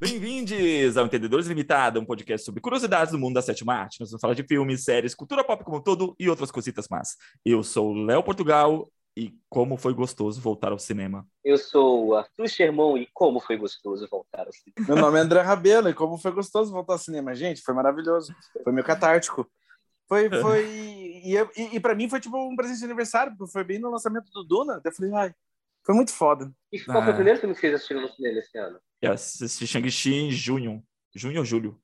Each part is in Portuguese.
Bem-vindos ao Entendedores Limitada, um podcast sobre curiosidades do mundo da sétima arte. Nós vamos falar de filmes, séries, cultura pop como um todo e outras cositas más. Eu sou o Léo Portugal e como foi gostoso voltar ao cinema. Eu sou o Arthur Sherman e como foi gostoso voltar ao cinema. Meu nome é André Rabelo e como foi gostoso voltar ao cinema, gente. Foi maravilhoso. Foi meio catártico. Foi, foi... e, e, e para mim foi tipo um presente de aniversário, porque foi bem no lançamento do Duna. Eu falei, ai, foi muito foda. E qual foi o primeiro filme que vocês assistiram no cinema esse ano? Eu assisti Shang-Chi em junho. Junho ou julho?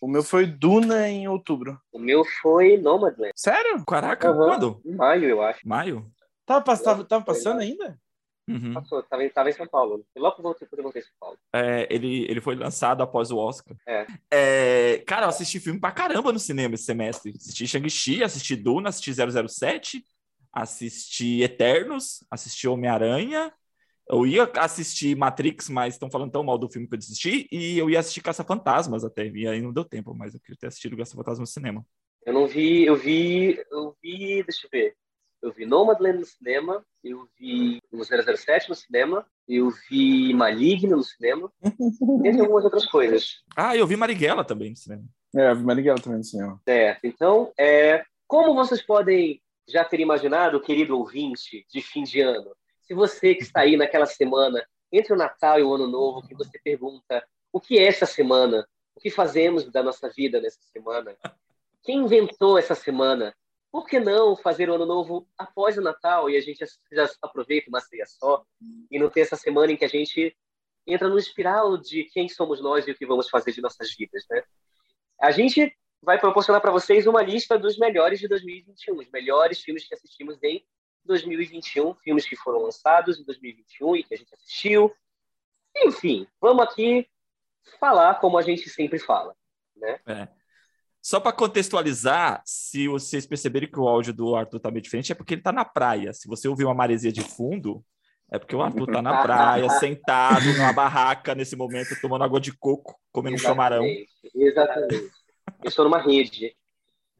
O meu foi Duna em outubro. O meu foi Nomadland. Sério? Caraca, Uhum. quando? Em maio, eu acho. Maio? Tava, pass- tava, tava passando ainda? Uhum. Passou, tava, em- tava em São Paulo. E logo voltei, quando eu voltei em São Paulo. É, ele, ele foi lançado após o Oscar. É. É, cara, eu assisti filme pra caramba no cinema esse semestre. Assisti Shang-Chi, assisti Duna, assisti 007, assisti Eternos, assisti Homem-Aranha. Eu ia assistir Matrix, mas estão falando tão mal do filme que eu desisti. E eu ia assistir Caça-Fantasmas até. E aí não deu tempo, mas eu queria ter assistido Caça-Fantasmas no cinema. Eu não vi, eu vi, eu vi, deixa eu ver. Eu vi Nomadland no cinema, eu vi o 007 no cinema, eu vi Maligno no cinema, e algumas outras coisas. Ah, eu vi Marighella também no cinema. É, eu vi Marighella também no cinema. Certo. Então, é, como vocês podem já ter imaginado, querido ouvinte de fim de ano, se você que está aí naquela semana, entre o Natal e o Ano Novo, que você pergunta o que é essa semana? O que fazemos da nossa vida nessa semana? Quem inventou essa semana? Por que não fazer o Ano Novo após o Natal e a gente já aproveita uma ceia só e não ter essa semana em que a gente entra no espiral de quem somos nós e o que vamos fazer de nossas vidas, né? A gente vai proporcionar para vocês uma lista dos melhores de 2021, os melhores filmes que assistimos em 2021, filmes que foram lançados em 2021 e que a gente assistiu. Enfim, vamos aqui falar como a gente sempre fala, né? É. Só para contextualizar, se vocês perceberem que o áudio do Arthur tá meio diferente, é porque ele tá na praia. Se você ouvir uma maresia de fundo, é porque o Arthur tá na praia, sentado numa barraca nesse momento, tomando água de coco, comendo um camarão. Exatamente, Exatamente. Eu estou numa rede.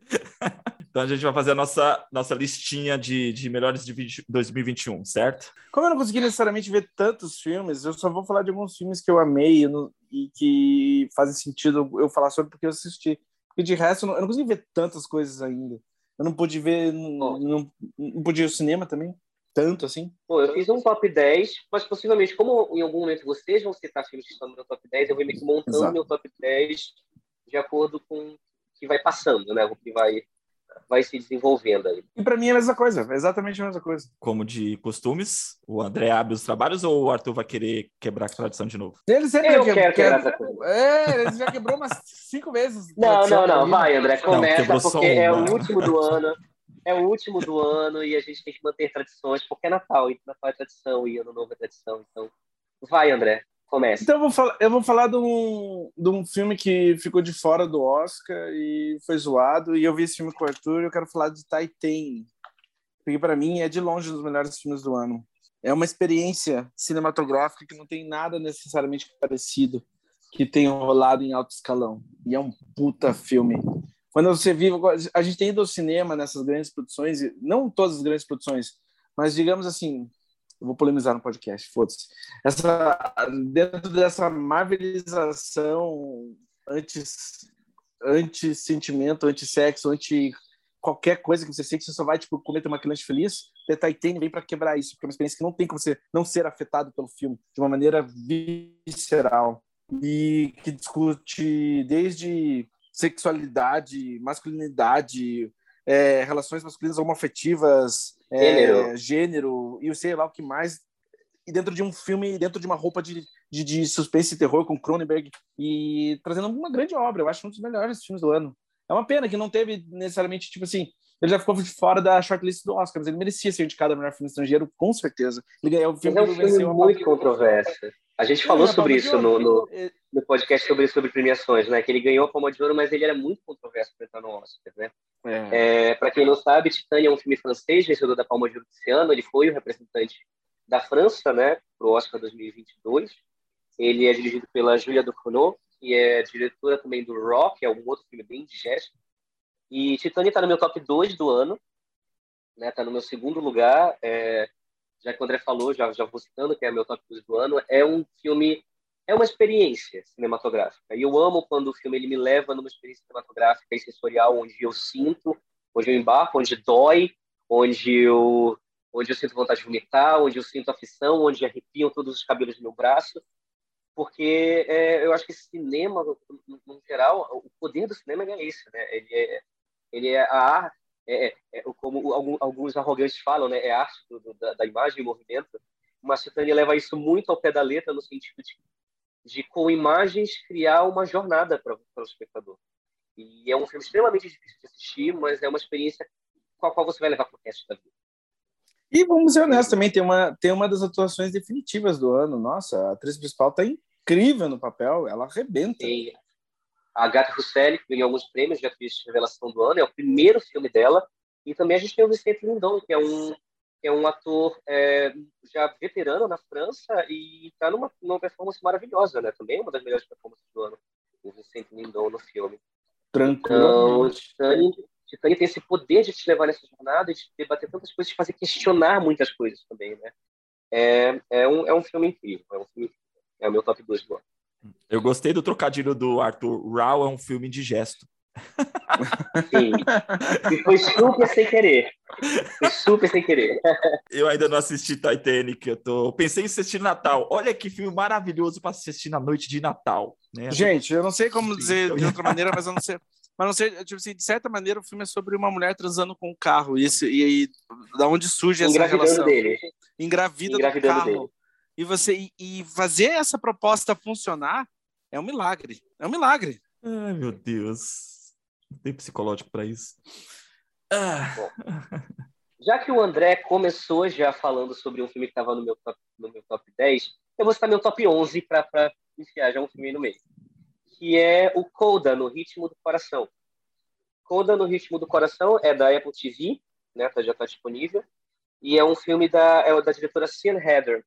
Então a gente vai fazer a nossa, nossa listinha de, de melhores de 20 2021, certo? Como eu não consegui necessariamente ver tantos filmes, eu só vou falar de alguns filmes que eu amei e, não- e que fazem sentido eu falar sobre porque eu assisti. Porque de resto, eu não, eu não consegui ver tantas coisas ainda. Eu não pude ver, não, não, não pude ir ao cinema também, tanto assim. Bom, eu fiz um top 10, mas possivelmente, como em algum momento vocês vão citar filmes que estão no meu top 10, eu vou meio que montando Exato. meu top 10 de acordo com o que vai passando, né? O que vai, vai se desenvolvendo aí. E pra mim é a mesma coisa, é exatamente a mesma coisa. Como de costumes, o André abre os trabalhos ou o Arthur vai querer quebrar a tradição de novo? Ele sempre Eu que- quero que- quebrar essa coisa. É, ele já quebrou umas cinco vezes. Não, não, não. Vai, André, Não, começa, só porque é o último do ano. É o último do ano e a gente tem que manter tradições, porque é Natal, e Natal é tradição e Ano Novo é tradição. Então, vai, André, comece. Então eu vou falar, eu vou falar de, um, de um filme que ficou de fora do Oscar e foi zoado. E eu vi esse filme com o Arthur e eu quero falar de Titan. Porque para mim é de longe um dos melhores filmes do ano. É uma experiência cinematográfica que não tem nada necessariamente parecido que tenha rolado em alto escalão. E é um puta filme. Quando você vive. A gente tem ido ao cinema nessas grandes produções, não todas as grandes produções, mas digamos assim. Eu vou polemizar no podcast, foda-se essa dentro dessa marvelização anti anti sentimento, anti qualquer coisa que você sente, você só vai tipo comer uma criança feliz. The Titan vem para quebrar isso, porque é uma experiência que não tem como você não ser afetado pelo filme de uma maneira visceral e que discute desde sexualidade, masculinidade, é, relações masculinas homoafetivas, é, Gênero. gênero e eu sei lá o que mais e dentro de um filme, dentro de uma roupa de, de, de suspense e terror com Cronenberg e trazendo uma grande obra. Eu acho um dos melhores filmes do ano. É uma pena que não teve necessariamente, tipo assim, ele já ficou fora da shortlist do Oscar, mas ele merecia ser indicado a melhor filme estrangeiro, com certeza. Ele ganhou o Mas filme é um filme muito controverso. A gente falou sobre isso no, no, no podcast sobre, sobre premiações, né? Que ele ganhou a Palma de Ouro, mas ele era muito controverso para entrar no Oscar, né? é. É, para quem não sabe, Titânia é um filme francês, vencedor da Palma de Ouro desse ano. Ele foi o representante da França, né, para o Oscar 2022. Ele é dirigido pela Julia Ducournau, que é diretora também do Rock, que é um outro filme bem indigesto. E Titânia está no meu top 2 do ano, né? Está no meu segundo lugar. É, já que o André falou, já, já vou citando, que é meu top 2 do ano. É um filme é uma experiência cinematográfica. E eu amo quando o filme ele me leva numa experiência cinematográfica e sensorial, onde eu sinto, onde eu embarco, onde dói, onde eu, onde eu sinto vontade de vomitar, onde eu sinto aflição, onde arrepiam todos os cabelos do meu braço. Porque é, eu acho que cinema, no, no, geral, o poder do cinema é esse, né? Ele é, ele é a arte, é, é, é como alguns arrogantes falam, né? É arte do, da, da imagem e movimento. Mas Titânia leva isso muito ao pé da letra, no sentido de de com imagens criar uma jornada para o espectador. E é um filme extremamente difícil de assistir, mas é uma experiência com a qual você vai levar para o resto da vida. E vamos ser honestos também, tem uma, tem uma das atuações definitivas do ano. Nossa, a atriz principal está incrível no papel, ela arrebenta. A Agatha Russelli, que ganhou alguns prêmios de atriz de revelação do ano, é o primeiro filme dela. E também a gente tem o Vicente Lindon, que é um é um ator é, já veterano na França e está numa, numa performance maravilhosa, né? Também é uma das melhores performances do ano, o Vincent Lindon no filme. Tranquilo. Então, Titanic, Titanic tem esse poder de te levar nessa jornada, de debater tantas coisas, de fazer questionar muitas coisas também, né? É, é, um, é um filme incrível, é um filme É o meu top 2 do ano. Eu gostei do trocadilho do Arthur. Raw é um filme de gesto. Sim. E foi super sem querer. Foi super sem querer. Eu ainda não assisti Titanic, eu tô... pensei em assistir Natal. Olha que filme maravilhoso para assistir na noite de Natal. Né? Gente, eu não sei como dizer de outra maneira, mas eu não sei. Mas não sei, tipo assim, de certa maneira, o filme é sobre uma mulher transando com um carro. E, esse, e aí, da onde surge essa relação? Dele. Engravida do carro. Dele. E você e, fazer essa proposta funcionar é um milagre. É um milagre. Ai, meu Deus. Não tem psicológico para isso. Ah. Bom, já que o André começou já falando sobre um filme que estava no, meu top, no meu top 10, eu vou citar meu top 11 para enfiar já um filme no meio. Que é o Coda, no Ritmo do Coração. Coda, no Ritmo do Coração, é da Apple TV, né, tá, já está disponível. E é um filme da, é da diretora Cian Heather.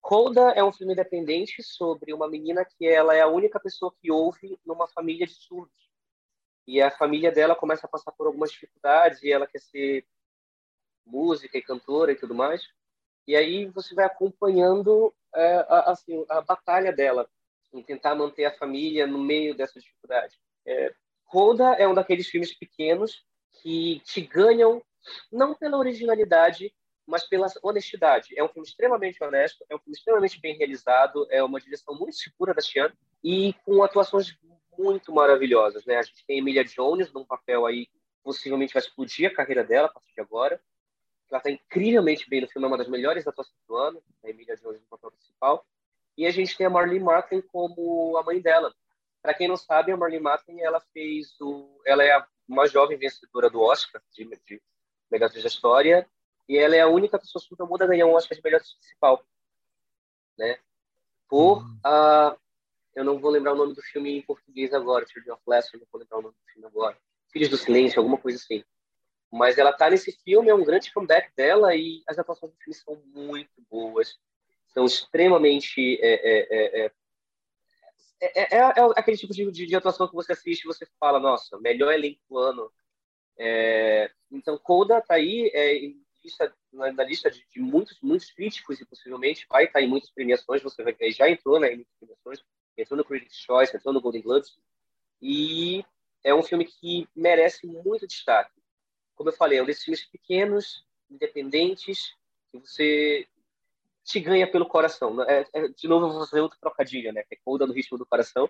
Coda é um filme independente sobre uma menina que ela é a única pessoa que ouve numa família de surdos. E a família dela começa a passar por algumas dificuldades e ela quer ser música e cantora e tudo mais. E aí você vai acompanhando é, a, assim, a batalha dela em tentar manter a família no meio dessa dificuldade. É, Coda é um daqueles filmes pequenos que te ganham não pela originalidade, mas pela honestidade. É um filme extremamente honesto, é um filme extremamente bem realizado, é uma direção muito segura da Chian e com atuações muito maravilhosas, né? A gente tem Emilia Jones num papel aí possivelmente vai explodir a carreira dela a partir de agora. Ela está incrivelmente bem no filme, é uma das melhores atuações do ano, a Emilia Jones no papel principal. E a gente tem a Marlene Matlin como a mãe dela. Para quem não sabe, a Marlene Matlin ela fez o, ela é uma jovem vencedora do Oscar de, de da história e ela é a única pessoa surda muda a ganhar um Oscar de melhor principal, né? Por uhum. a eu não vou lembrar o nome do filme em português agora, Children of Lesser, não vou lembrar o nome do filme agora. Filhos do Silêncio, alguma coisa assim. Mas ela tá nesse filme, é um grande comeback dela e as atuações do filme são muito boas. São extremamente. É, é, é, é, aquele tipo de, de, atuação que você assiste e você fala, nossa, melhor elenco do ano. então, Coda tá aí em lista, na, na, lista de, de, muitos, muitos críticos e possivelmente vai estar em muitas premiações. Você vai, já entrou né, em muitas premiações entrou no Critics' Choice, entrou no Golden Globes, e é um filme que merece muito destaque. Como eu falei, é um desses filmes pequenos, independentes, que você te ganha pelo coração. É, é, de novo, eu vou fazer outro trocadilho, né? Que é Coda no Ritmo do Coração,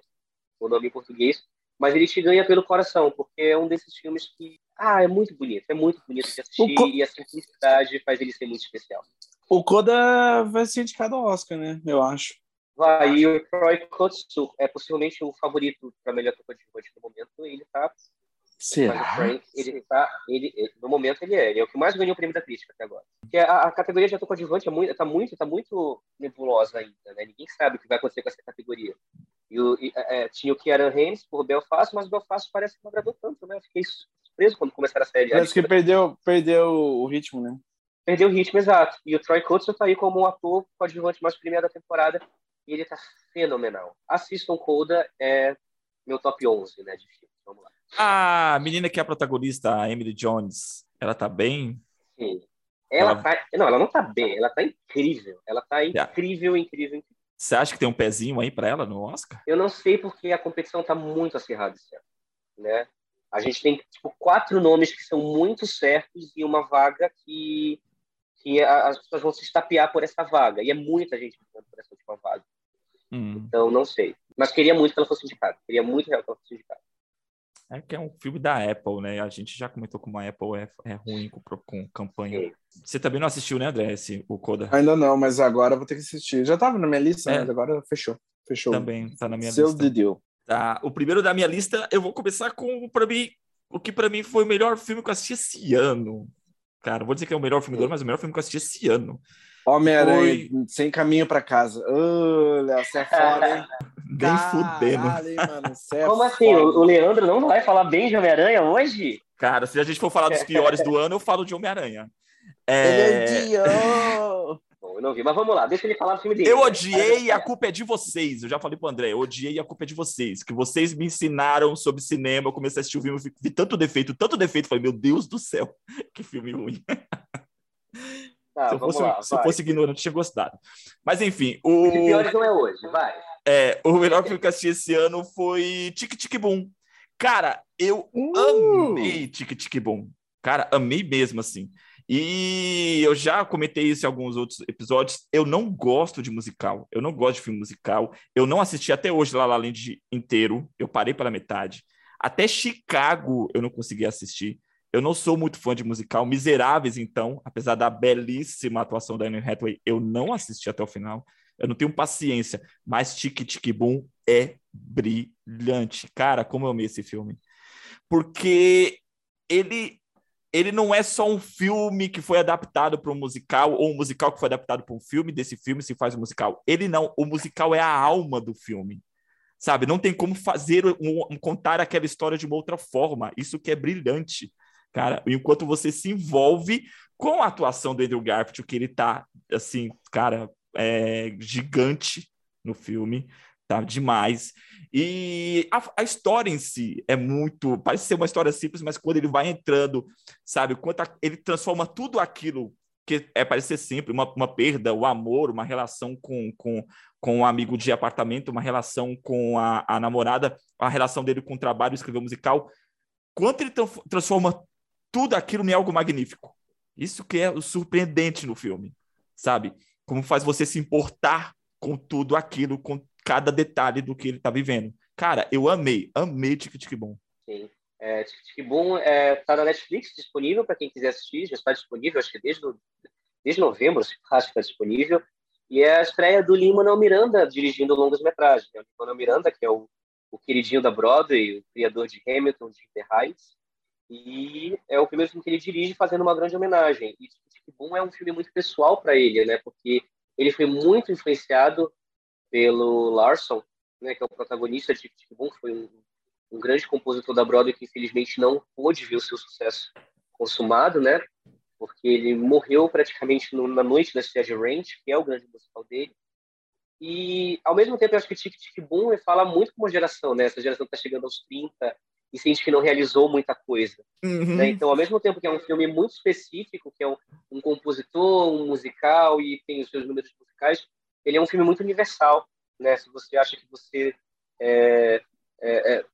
o nome em português. Mas ele te ganha pelo coração, porque é um desses filmes que, ah, é muito bonito, é muito bonito de assistir Co... e a simplicidade faz ele ser muito especial. O Coda vai ser indicado ao Oscar, né? Eu acho. Vai, e o Troy Kotsu é possivelmente o favorito para melhor coadjuvante no momento. Ele tá. Será? Frank, ele tá. Ele, ele, no momento ele é. Ele é o que mais ganhou o prêmio da crítica até agora. Porque a, a categoria de ator coadjuvante é muito, tá, muito, tá muito nebulosa ainda, né? Ninguém sabe o que vai acontecer com essa categoria. E, o, e é, é tinha o Kieran Haynes por Belfast, mas o Belfast parece que não agradou tanto, né? Eu fiquei surpreso quando começaram a série. Parece que perdeu, perdeu o ritmo, né? Perdeu o ritmo, exato. E o Troy Kotsu tá aí como um ator coadjuvante mais premiado da temporada e ele tá fenomenal. Assistam Coda, é meu top 11, né, de filme. Vamos lá. A menina que é a protagonista, a Emily Jones, ela tá bem? Sim. Ela, ela... tá... Não, ela não tá bem, ela tá incrível. Ela tá incrível, incrível, incrível. Você acha que tem um pezinho aí para ela no Oscar? Eu não sei porque a competição está muito acirrada esse ano, né? A gente tem tipo quatro nomes que são muito certos e uma vaga que que as pessoas vão se estapear por essa vaga e é muita gente por essa última vaga. Hum. Então não sei, mas queria muito que ela fosse indicada. Queria muito que ela fosse indicada. É que é um filme da Apple, né? A gente já comentou como a Apple é, é ruim com, com campanha. Sim. Você também não assistiu, né, André, esse, o Coda? Ainda não, mas agora vou ter que assistir. Já estava na minha lista, é. mas agora fechou. Fechou. Também tá na minha Seu lista. Seu Tá. O primeiro da minha lista, eu vou começar com, para mim, o que para mim foi o melhor filme que eu assisti esse ano. Cara, vou dizer que é o melhor filme do ano, mas o melhor filme que eu assisti esse ano. Homem-Aranha, foi... sem caminho para casa. Ô, Léo, você é foda, hein? Nem fudendo. É Como assim? O Leandro não vai falar bem de Homem-Aranha hoje? Cara, se a gente for falar dos piores do ano, eu falo de Homem-Aranha. É... Bom, eu não vi, mas vamos lá, deixa ele falar do filme dele. Eu odiei e a culpa é de vocês. Eu já falei pro André, eu odiei e a culpa é de vocês. Que vocês me ensinaram sobre cinema, eu comecei a assistir o filme, vi tanto defeito, tanto defeito, falei, meu Deus do céu, que filme ruim. Tá, se eu fosse, lá, se fosse ignorante, tinha gostado. Mas enfim, o. O piores não é hoje, vai. É, o melhor filme que eu assisti esse ano foi Tic Tic Boom. Cara, eu uh! amei Tic Tic Boom. Cara, amei mesmo, assim. E eu já comentei isso em alguns outros episódios. Eu não gosto de musical. Eu não gosto de filme musical. Eu não assisti até hoje La La Land inteiro. Eu parei pela metade. Até Chicago eu não consegui assistir. Eu não sou muito fã de musical. Miseráveis, então, apesar da belíssima atuação da Anne Hathaway, eu não assisti até o final. Eu não tenho paciência. Mas Tic Tic Boom é brilhante. Cara, como eu amei esse filme. Porque ele ele não é só um filme que foi adaptado para um musical ou um musical que foi adaptado para um filme, desse filme se faz um musical. Ele não, o musical é a alma do filme. Sabe? Não tem como fazer um, contar aquela história de uma outra forma. Isso que é brilhante cara, enquanto você se envolve com a atuação do Andrew Garfield, que ele tá, assim, cara, é gigante no filme, tá demais. E a, a, história em si é muito, parece ser uma história simples, mas quando ele vai entrando, sabe, quanto a, ele transforma tudo aquilo que é parecer simples, uma, uma perda, o amor, uma relação com, com, com um amigo de apartamento, uma relação com a, a namorada, a relação dele com o trabalho, escrever musical, quanto ele transforma tudo aquilo em algo magnífico. Isso que é o surpreendente no filme, sabe? Como faz você se importar com tudo aquilo, com cada detalhe do que ele está vivendo. Cara, eu amei, amei Tic Tic Boom. Sim. É, Tic Tic Boom é, tá na Netflix, disponível para quem quiser assistir, já está disponível, acho que desde, desde novembro, acho que está disponível. E é a estreia do Lin-Manuel Miranda dirigindo longas-metragens. Né? O Lin-Manuel Miranda, que é o, o queridinho da Broadway, o criador de Hamilton, de The Heights, e é o primeiro filme que ele dirige fazendo uma grande homenagem. E Tic Boom é um filme muito pessoal para ele, né? Porque ele foi muito influenciado pelo Larson, né? Que é o protagonista de Tic Boom, foi um, um grande compositor da Broadway que infelizmente não pôde ver o seu sucesso consumado, né? Porque ele morreu praticamente no, na noite da Stage Ranch, que é o grande musical dele. E, ao mesmo tempo, eu acho que Tic Tic Boom fala muito com uma geração, né? Essa geração está chegando aos 30, e sente que não realizou muita coisa. Uhum. Né? Então, ao mesmo tempo que é um filme muito específico, que é um, um, compositor, um musical e tem os seus números musicais, ele é um filme muito universal. Né? Se você acha que você é, é, é,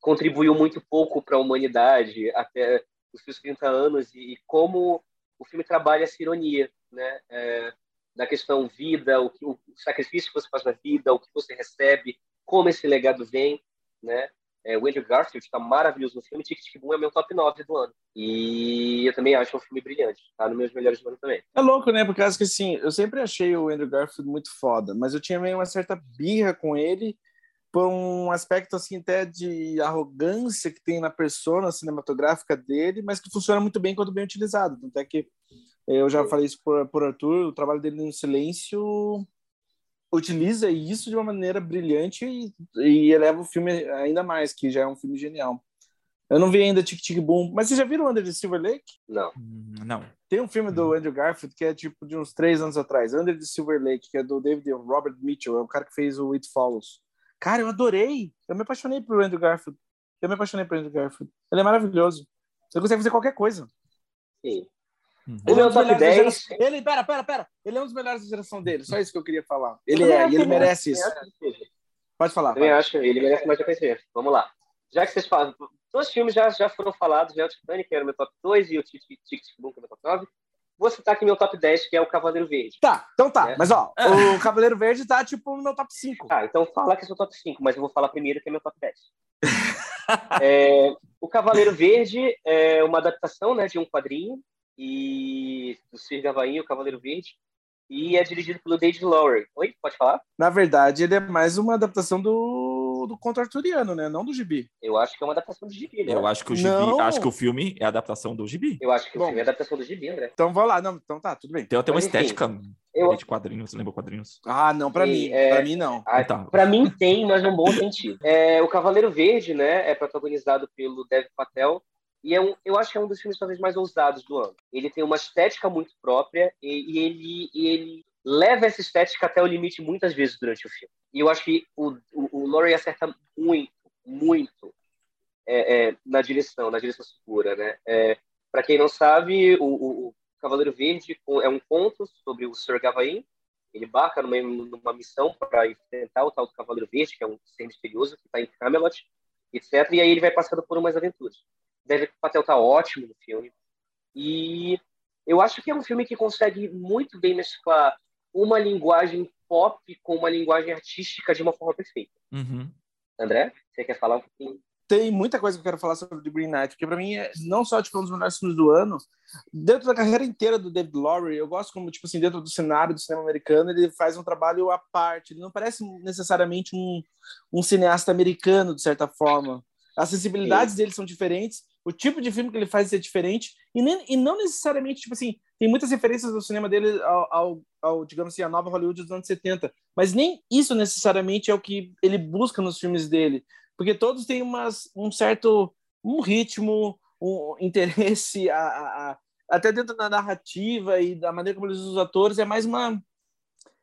contribuiu muito pouco para a humanidade até os seus 30 anos e, e, como o filme trabalha essa ironia, né? É, da questão vida, o, o sacrifício que você faz na vida, o que você recebe, como esse legado vem, né? É, o Andrew Garfield está maravilhoso no filme. Tic Tic Boom é meu top 9 do ano. E eu também acho um filme brilhante. Tá nos meus melhores do ano também. É louco, né? Por causa que, assim, eu sempre achei o Andrew Garfield muito foda, mas eu tinha meio uma certa birra com ele por um aspecto, assim, até de arrogância que tem na persona cinematográfica dele, mas que funciona muito bem quando bem utilizado. Tanto é que eu já falei isso por, por Arthur, o trabalho dele no silêncio utiliza isso de uma maneira brilhante e, e, eleva o filme ainda mais, que já é um filme genial. Eu não vi ainda Tic Tic Boom, mas vocês já viram Under the Silver Lake? Não. Hum, não. Tem um filme do Andrew Garfield que é tipo de uns três anos atrás, Under the Silver Lake, que é do David Robert Mitchell, é o cara que fez o It Follows. Cara, eu adorei. Eu me apaixonei por Andrew Garfield. Eu me apaixonei por Andrew Garfield. Ele é maravilhoso. Você consegue fazer qualquer coisa. Sim. Uhum. O meu um dos top melhores da 10. geração- Ele, pera, pera, pera. Ele é um dos melhores da geração dele. Só isso que eu queria falar. Ele é, e ele merece isso. que seja. Pode falar. Também vai. acho, ele merece mais reconhecimento. Vamos lá. Já que vocês falam, dois filmes já, já foram falados, já o Titanic, que era o meu top 2, e o Tic Tic Tic Boom, que é o meu top 9. Vou citar aqui meu top 10, que é o Cavaleiro Verde. Tá, então tá. É. Mas ó, o Cavaleiro Verde tá tipo no meu top 5. Tá, então fala que é seu top 5, mas eu vou falar primeiro que é meu top 10. É, o Cavaleiro Verde é uma adaptação né, de um quadrinho e do Sir Gawain, o Cavaleiro Verde, e é dirigido pelo David Lowery. Oi, pode falar? Na verdade, ele é mais uma adaptação do, do conto arturiano, né? Não do gibi. Eu acho que é uma adaptação do Gibi, né? Eu acho que o gibi, Não. acho que o filme é a adaptação do gibi. Eu acho que Bom. o filme é adaptação do Gibi, André. Então vamos lá. Não, então tá, tudo bem. Tem até uma Mas, enfim, estética eu- de quadrinhos, lembra quadrinhos? Ah, não, pra Sim, mim. é- Pra mim, não. Ah, Tá. Pra mim tem, mas num bom sentido. É, o Cavaleiro Verde, né, é protagonizado pelo Dev Patel e é um, eu acho que é um dos filmes talvez mais ousados do ano. Ele tem uma estética muito própria e, e ele, ele leva essa estética até o limite muitas vezes durante o filme. E eu acho que o, o, o Laurie acerta muito, muito é, é, na direção, na direção segura, né? É, Para quem não sabe, o, o- Cavaleiro Verde é um conto sobre o Sir Gawain, ele embarca numa, numa missão para enfrentar o tal do Cavaleiro Verde, que é um ser misterioso que está em Camelot, etc. E aí ele vai passando por umas aventuras. O Patel tá ótimo no filme. E eu acho que é um filme que consegue muito bem mesclar uma linguagem pop com uma linguagem artística de uma forma perfeita. Uhum. André, você quer falar um pouquinho? Tem muita coisa que eu quero falar sobre The Green Knight, porque pra mim é não só tipo, um dos melhores filmes do ano, dentro da carreira inteira do David Lowery, eu gosto como, tipo assim, dentro do cenário do cinema americano, ele faz um trabalho à parte. Ele não parece necessariamente um, um cineasta americano, de certa forma. As sensibilidades dele são diferentes, o tipo de filme que ele faz é diferente, e, nem, e não necessariamente, tipo assim, tem muitas referências do cinema dele ao, ao, ao, digamos assim, a nova Hollywood dos anos 70, mas nem isso necessariamente é o que ele busca nos filmes dele, porque todos têm umas, um certo um ritmo, um interesse, a, a, a, até dentro da narrativa e da maneira como eles usam os atores, é mais uma.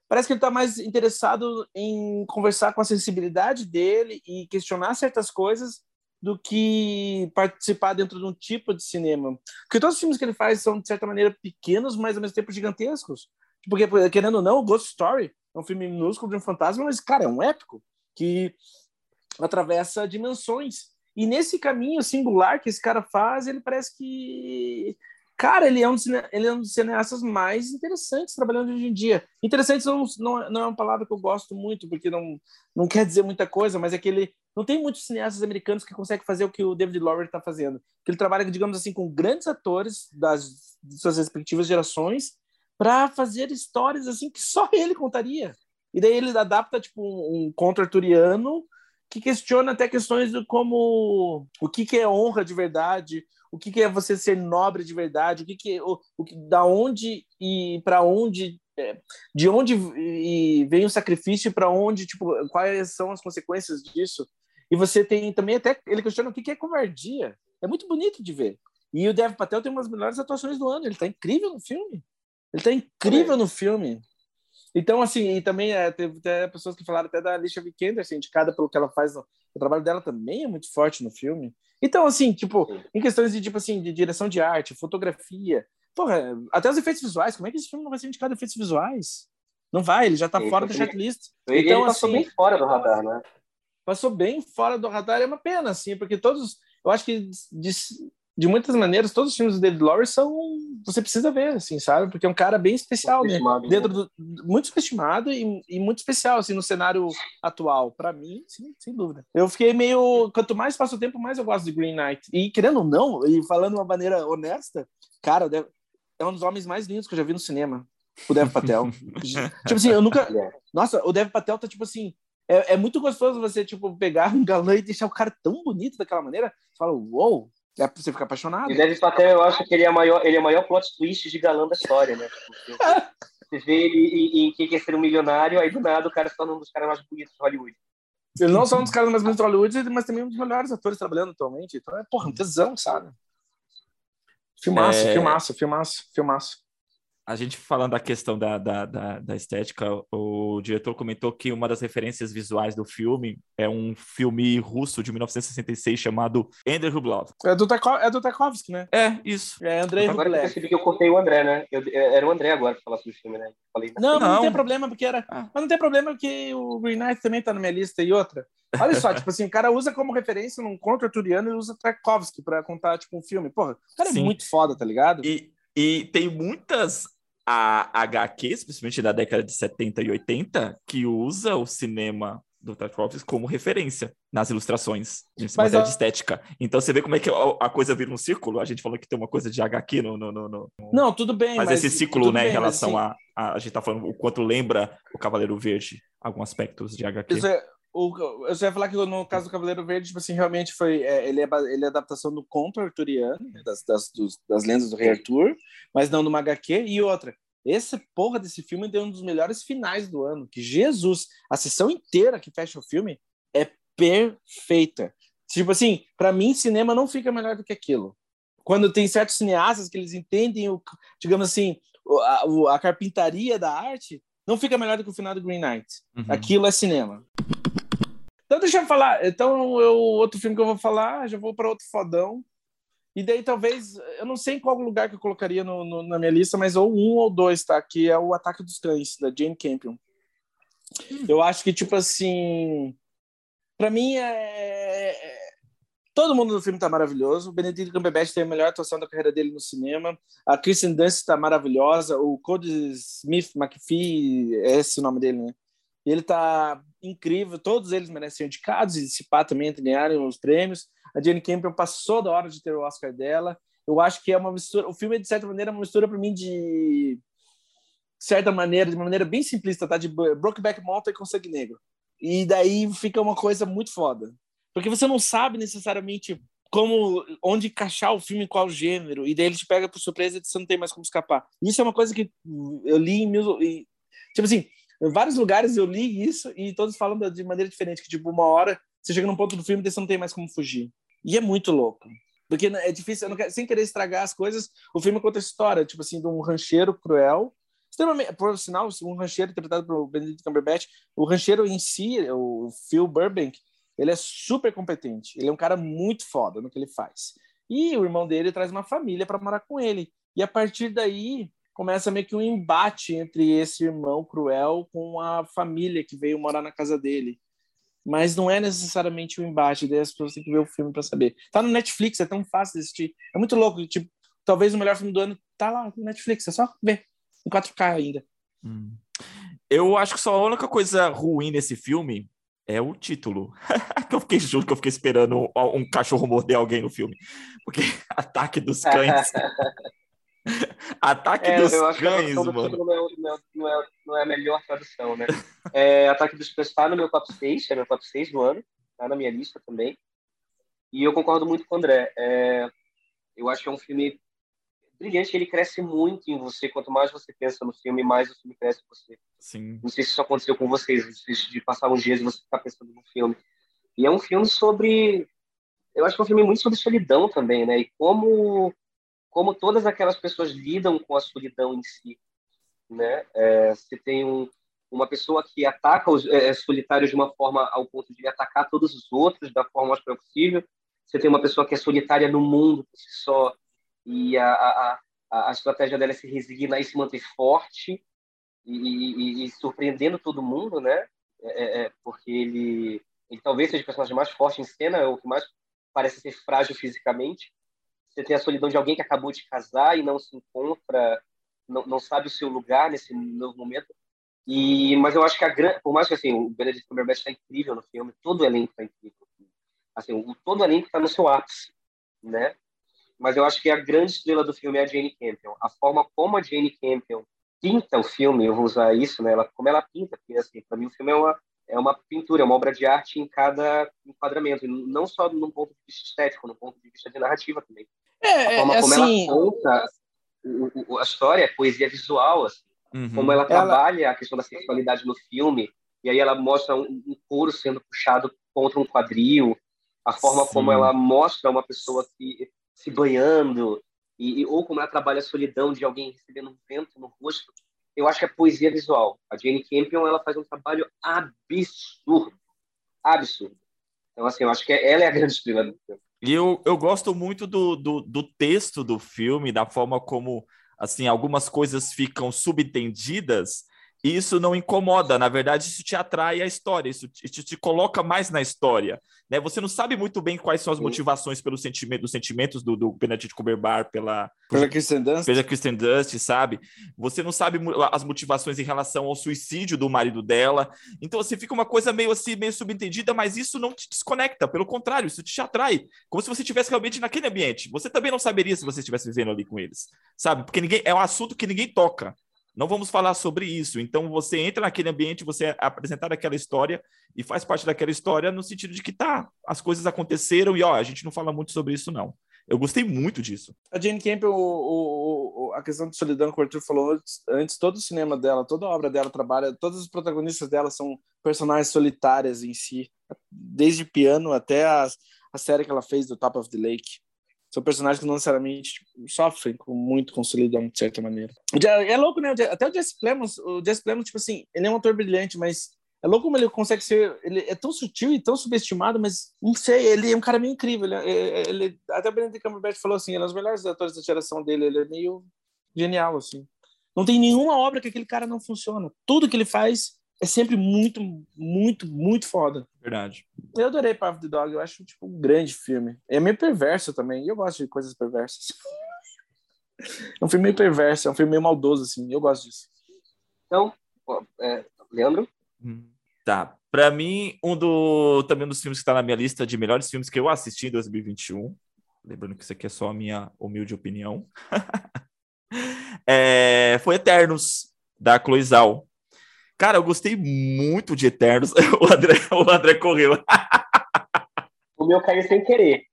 Parece que ele está mais interessado em conversar com a sensibilidade dele e questionar certas coisas do que participar dentro de um tipo de cinema. Porque todos os filmes que ele faz são, de certa maneira, pequenos, mas ao mesmo tempo gigantescos. Porque, querendo ou não, Ghost Story é um filme minúsculo de um fantasma, mas, cara, é um épico que atravessa dimensões. E nesse caminho singular que esse cara faz, ele parece que. Cara, ele é um dos, ele é um dos cineastas mais interessantes trabalhando hoje em dia. Interessantes não, não, não é uma palavra que eu gosto muito, porque não, não quer dizer muita coisa, mas é que ele. Não tem muitos cineastas americanos que conseguem fazer o que o David Lowery está fazendo. Que ele trabalha, digamos assim, com grandes atores das suas respectivas gerações para fazer histórias assim que só ele contaria. E daí ele adapta tipo um, um conto arturiano que questiona até questões do como o que, que é honra de verdade, o que, que é você ser nobre de verdade, o que, que o, o que da onde e para onde é, de onde vem o sacrifício para onde tipo quais são as consequências disso. E você tem também até ele questiona o que, que é covardia. É muito bonito de ver. E o Dev Patel tem umas das melhores atuações do ano. Ele está incrível no filme. Ele está incrível no filme então, assim, e também é, teve até pessoas que falaram até da Alicia Vikander, assim, indicada pelo que ela faz. No, o trabalho dela também é muito forte no filme. Então, assim, tipo, Sim. em questões de, tipo assim, de direção de arte, fotografia, porra, até os efeitos visuais, como é que esse filme não vai ser indicado efeitos visuais? Não vai, ele já tá ele fora da checklist. Ele, então, ele passou assim, bem fora do radar, né? Passou bem fora do radar, é uma pena, assim, porque todos, eu acho que de, muitas maneiras, todos os filmes do David Lowery são. Você precisa ver, assim, sabe? Porque é um cara bem especial, né? Dentro do, muito subestimado e, e, muito especial, assim, no cenário atual. Para mim, sim, sem dúvida. Eu fiquei meio. Quanto mais passo o tempo, mais eu gosto de Green Knight. E querendo ou não, e falando de uma maneira honesta, cara, é um dos homens mais lindos que eu já vi no cinema. O Dev Patel. tipo assim, eu nunca. Nossa, o Dev Patel tá tipo assim. É, é, muito gostoso você, tipo, pegar um galã e deixar o cara tão bonito daquela maneira. Você fala, uou, wow, é pra você ficar apaixonado. E Dev Patel, eu acho que ele é, maior, ele é o maior plot twist de galã da história, né? Tipo, você vê ele em Quem Quer Ser um Milionário, aí do nada o cara se torna um dos caras mais bonitos de Hollywood. Ele não só um dos caras mais bonitos de Hollywood, mas também um dos melhores atores trabalhando atualmente. Então é, porra, um tesão, sabe? Filmaço, é... filmaço, filmaço, filmaço. A gente falando da questão da, da, da, da, estética, o diretor comentou que uma das referências visuais do filme é um filme russo de 1966 chamado Andrei Rublev. É do, é do Tarkovsky, né? É, isso. É Andrei Agora eu percebi que eu cortei o André, né? Eu, era o André agora que falasse do filme, né? Falei, não, não, não tem problema, porque era. Ah. Mas não tem problema porque o Green Knight também tá na minha lista e outra. Olha só, tipo assim, o cara usa como referência num conto arturiano e usa Tarkovsky pra contar, tipo, um filme. Porra, o cara é Sim. é muito foda, tá ligado? E, e tem muitas a HQs, principalmente da década de 70 e 80, que usa o cinema do Tarkovsky como referência nas ilustrações, nessa Mas, matéria de estética. Então você vê como é que a coisa vira um círculo. A gente falou que tem uma coisa de HQ no. no, no, no... Não, tudo bem. Mas, mas esse ciclo, né, bem, em relação assim... a, a. A gente tá falando o quanto lembra o Cavaleiro Verde, alguns aspectos de HQ. Isso é, o, eu ia falar que no caso do Cavaleiro Verde, tipo assim, realmente foi. É, ele, é, ele é adaptação do conto arturiano, né, das, das, dos, das lendas do Rei Arthur, mas não do HQ. E outra, esse porra desse filme deu um dos melhores finais do ano. Que Jesus, a sessão inteira que fecha o filme é perfeita. Tipo assim, para mim, cinema não fica melhor do que aquilo. Quando tem certos cineastas que eles entendem, o, digamos assim, a, a carpintaria da arte, não fica melhor do que o final do Green Knight. Uhum. Aquilo é cinema. Então, deixa eu falar. Então, eu, outro filme que eu vou falar, já vou para outro fodão. E daí, talvez, eu não sei em qual lugar que eu colocaria no, no, na minha lista, mas ou um ou dois, tá? Que é o Ataque dos Cães, da Jane Campion. Hum. Eu acho que, tipo assim. Para mim, é, é. Todo mundo no filme tá maravilhoso. O Benedict Cumberbatch tem a melhor atuação da carreira dele no cinema. A Kristen Dunst tá maravilhosa. O Cody Smith McPhee, é esse o nome dele, né? Ele tá incrível, todos eles merecem indicados e se pá também ganharem os prêmios. A Jane Campion passou da hora de ter o Oscar dela. Eu acho que é uma mistura, o filme é de certa maneira uma mistura para mim de certa maneira, de uma maneira bem simplista, tá? De Brokeback Mountain com Sangue Negro. E daí fica uma coisa muito foda. Porque você não sabe necessariamente como onde encaixar o filme em qual gênero e daí ele te pega por surpresa e você não tem mais como escapar. Isso é uma coisa que eu li em mil, tipo assim, em vários lugares eu li isso e todos falam de maneira diferente, que tipo, uma hora você chega num ponto do filme e você não tem mais como fugir. E é muito louco. Porque é difícil, quero, sem querer estragar as coisas, o filme conta a história, tipo assim, de um rancheiro cruel, extremamente, por sinal, um rancheiro interpretado pelo Benedict Cumberbatch, o rancheiro em si, o Phil Burbank, ele é super competente, ele é um cara muito foda no que ele faz. E o irmão dele traz uma família para morar com ele. E a partir daí, começa meio que um embate entre esse irmão cruel com a família que veio morar na casa dele. Mas não é necessariamente um embate, daí as pessoas têm que ver o filme para saber. Tá no Netflix, é tão fácil de assistir. É muito louco, tipo, talvez o melhor filme do ano tá lá no Netflix, é só ver em 4K ainda. Hum. Eu acho que só a única coisa ruim nesse filme é o título. eu fiquei juro que eu fiquei esperando um, um cachorro morder alguém no filme. Porque Ataque dos Cães Ataque é, dos eu acho cães, mano. Não é, não, é, não é, a melhor tradução, né? É, Ataque dos cães está no meu top 6, é meu top 6 do ano, tá na minha lista também. E eu concordo muito com o André. É, eu acho que é um filme brilhante, ele cresce muito em você. Quanto mais você pensa no filme, mais o filme cresce em você. Sim. Não sei se isso aconteceu com vocês, de passar uns dias e você ficar pensando no filme. E é um filme sobre. Eu acho que é um filme muito sobre solidão também, né? E como como todas aquelas pessoas lidam com a solidão em si. Né? É, você tem um, uma pessoa que ataca os é, solitários de uma forma ao ponto de atacar todos os outros da forma mais possível. Você tem uma pessoa que é solitária no mundo por si só e a, a, a, a estratégia dela é se resignar e se manter forte e, e, e surpreendendo todo mundo, né? É, é, é, porque ele, ele talvez seja o personagem mais forte em cena, é o que mais parece ser frágil fisicamente, você tem a solidão de alguém que acabou de casar e não se encontra, não, não sabe o seu lugar nesse novo momento. E, mas eu acho que a grande, por mais que assim, o Benedict Cumberbatch está incrível no filme, todo o elenco está incrível. Assim, o, todo o elenco está no seu ápice, né? Mas eu acho que a grande estrela do filme é a Jane Campion. A forma como a Jane Campion pinta o filme, eu vou usar isso, né? Ela, como ela pinta, porque assim, para mim o filme é uma é uma pintura, é uma obra de arte em cada enquadramento, não só no ponto de vista estético, no ponto de vista de narrativa também. É, a forma como assim... ela conta o, o, a história, a poesia visual, assim, uhum. como ela trabalha ela... a questão da sexualidade no filme, e aí ela mostra um, um couro sendo puxado contra um quadril, a forma Sim. como ela mostra uma pessoa que se banhando, e, ou como ela trabalha a solidão de alguém recebendo um vento no rosto, eu acho que é poesia visual. A Jane Campion ela faz um trabalho absurdo, absurdo. Então assim, eu acho que ela é a grande estrela do filme. E eu, eu gosto muito do, do, do texto do filme, da forma como assim algumas coisas ficam subentendidas isso não incomoda, na verdade, isso te atrai a história, isso te, te, te coloca mais na história. Né? Você não sabe muito bem quais são as motivações pelos sentimentos, dos sentimentos do, do Benedict Cumberbatch pela, pela Kristen Dunst. Pela Kristen Dunst, sabe? Você não sabe as motivações em relação ao suicídio do marido dela. Então, assim, fica uma coisa meio assim, meio subentendida, mas isso não te desconecta, pelo contrário, isso te atrai. Como se você estivesse realmente naquele ambiente. Você também não saberia se você estivesse vivendo ali com eles, sabe? Porque ninguém é um assunto que ninguém toca. Não vamos falar sobre isso. Então você entra naquele ambiente, você é apresentar aquela história e faz parte daquela história no sentido de que tá, as coisas aconteceram e ó, a gente não fala muito sobre isso não. Eu gostei muito disso. A Jane Campbell, o, o, a questão de solidão que o Arthur falou antes, todo o cinema dela, toda a obra dela trabalha, todos os protagonistas dela são personagens solitárias em si, desde piano até a série que ela fez do Top of the Lake são personagens que não necessariamente tipo, sofrem com, muito com solidão, de certa maneira. É louco, né? Até o Jesse Plemons, o Jesse Plemons, tipo assim, ele é um ator brilhante, mas é louco como ele consegue ser. Ele é tão sutil e tão subestimado, mas não sei, ele é um cara meio incrível. Ele, é, é, ele até o Benedict Cumberbatch falou assim: ele é um dos melhores atores da geração dele, ele é meio genial, assim. Não tem nenhuma obra que aquele cara não funciona. Tudo que ele faz é sempre muito, muito, muito foda. Verdade. Eu adorei Power of the Dog, eu acho tipo um grande filme. É meio perverso também, e eu gosto de coisas perversas. É um filme meio perverso, é um filme meio maldoso, assim, eu gosto disso. Então, é, Leandro? Hum, tá. Para mim, um do também um dos filmes que está na minha lista de melhores filmes que eu assisti em 2021. Lembrando que isso aqui é só a minha humilde opinião. é, foi Eternos, da Chloe Zhao. Cara, eu gostei muito de Eternos. O André, o André correu. O meu caiu sem querer.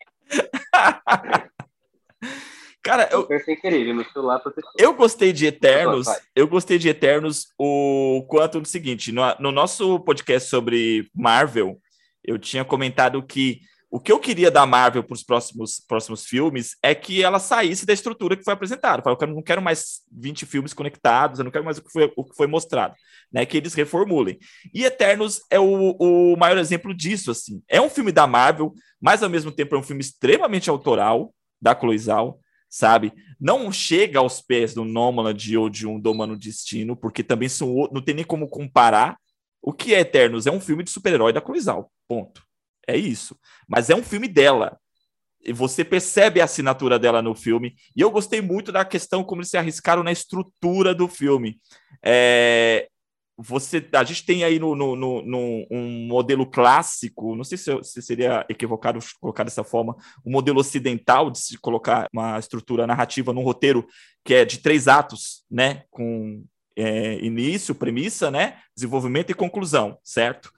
Cara, eu, eu sem querer, meu celular Eu gostei de Eternos. Eu gostei de Eternos o quanto do seguinte, no, no nosso podcast sobre Marvel, eu tinha comentado que o que eu queria da Marvel para os próximos, próximos filmes é que ela saísse da estrutura que foi apresentada. Eu não quero mais 20 filmes conectados, eu não quero mais o que foi, o que foi mostrado, né? Que eles reformulem. E Eternos é o, o maior exemplo disso, assim. É um filme da Marvel, mas ao mesmo tempo é um filme extremamente autoral da Cloizal, sabe? Não chega aos pés do Nomadland ou de um Domano Destino, porque também são, não tem nem como comparar. O que é Eternos? É um filme de super-herói da Cloizal, ponto. É isso. Mas é um filme dela. E você percebe a assinatura dela no filme. E eu gostei muito da questão como eles se arriscaram na estrutura do filme. É, você, a gente tem aí no, no, no, no, um modelo clássico, não sei se, se, seria equivocado colocar dessa forma, um modelo ocidental de se colocar uma estrutura narrativa num roteiro que é de três atos, né, com é, início, premissa, né, desenvolvimento e conclusão, certo?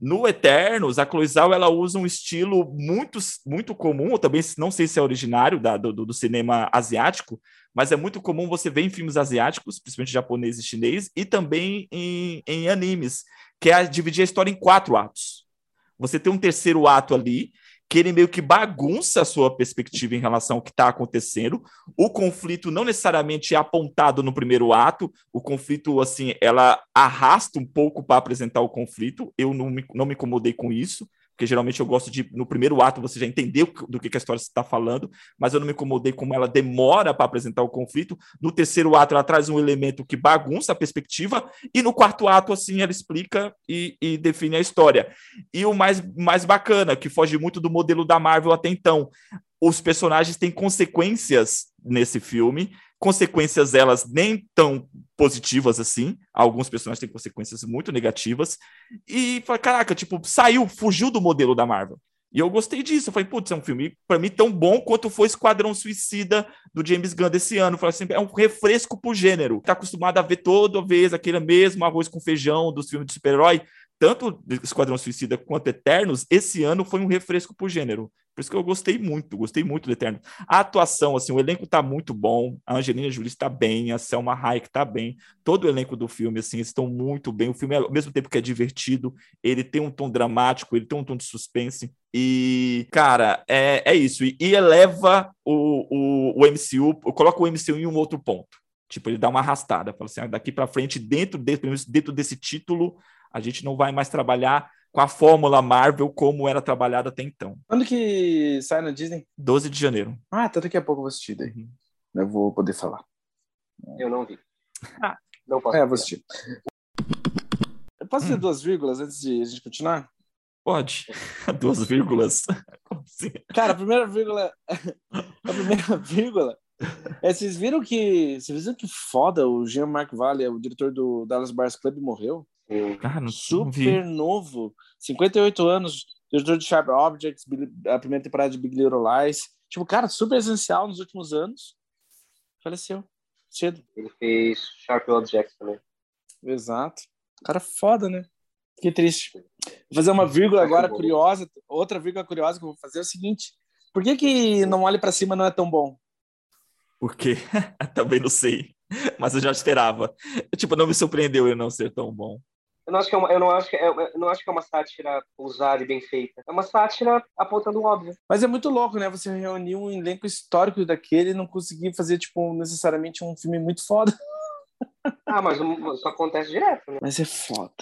No Eternos, a Cloizal ela usa um estilo muito, muito comum, também não sei se é originário da, do, do, cinema asiático, mas é muito comum você ver em filmes asiáticos, principalmente japonês e chinês, e também em, em animes, que é dividir a história em quatro atos. Você tem um terceiro ato ali, que ele meio que bagunça a sua perspectiva em relação ao que está acontecendo. O conflito não necessariamente é apontado no primeiro ato, o conflito, assim, ela arrasta um pouco para apresentar o conflito. Eu não me, não me incomodei com isso porque geralmente eu gosto de, no primeiro ato, você já entender do que, que a história está falando, mas eu não me incomodei como ela demora para apresentar o conflito. No terceiro ato, ela traz um elemento que bagunça a perspectiva, e no quarto ato, assim, ela explica e, e define a história. E o mais, mais bacana, que foge muito do modelo da Marvel até então, os personagens têm consequências nesse filme, consequências elas nem tão positivas assim. Alguns personagens têm consequências muito negativas. E falei, caraca, tipo, saiu, fugiu do modelo da Marvel. E eu gostei disso. Eu falei, putz, é um filme, para mim, tão bom quanto foi Esquadrão Suicida do James Gunn desse ano. Falei assim, é um refresco pro gênero. Tá acostumado a ver toda vez aquele mesmo arroz com feijão dos filmes de super-herói. Tanto Esquadrão Suicida quanto Eternos, esse ano foi um refresco pro gênero. Por isso que eu gostei muito, gostei muito do Eterno. A atuação, assim, o elenco tá muito bom, a Angelina Jolie está bem, a Selma Hayek tá bem, todo o elenco do filme, assim, estão muito bem. O filme, ao mesmo tempo que é divertido, ele tem um tom dramático, ele tem um tom de suspense. E, cara, é, é isso. E, e eleva o, o, o MCU, coloca o MCU em um outro ponto. Tipo, ele dá uma arrastada, fala assim, ah, daqui para frente, dentro, dentro, dentro desse título, a gente não vai mais trabalhar com a fórmula Marvel como era trabalhada até então. Quando que sai na Disney? 12 de janeiro. Ah, então daqui a pouco eu vou assistir daí. Uhum. Eu vou poder falar. Eu não vi. Ah. Não posso. É, eu vou assistir. Eu posso hum. ter duas vírgulas antes de a gente continuar? Pode. Duas vírgulas. Assim? Cara, a primeira vírgula. A primeira vírgula. É, vocês viram que. Vocês viram que foda o Jean-Marc Valley, o diretor do Dallas Bars Club, morreu? Cara, não, Super não novo. 58 anos, diretor de Sharp Objects, a primeira temporada de Big Little Lies. Tipo, cara, super essencial nos últimos anos. Faleceu. Cedo. Ele fez Sharp Objects também. Exato. Cara foda, né? Que triste. Vou fazer uma vírgula agora curiosa. Outra vírgula curiosa que eu vou fazer é o seguinte: por que, que não olhe para cima não é tão bom? Porque também não sei, mas eu já esperava. Tipo, não me surpreendeu ele não ser tão bom. Eu não acho que é uma, eu não acho que é, eu não acho que é uma sátira usada e bem feita. É uma sátira apontando o óbvio. Mas é muito louco, né? Você reunir um elenco histórico daquele e não conseguir fazer tipo necessariamente um filme muito foda. Ah, mas isso acontece direto, né? Mas é foda.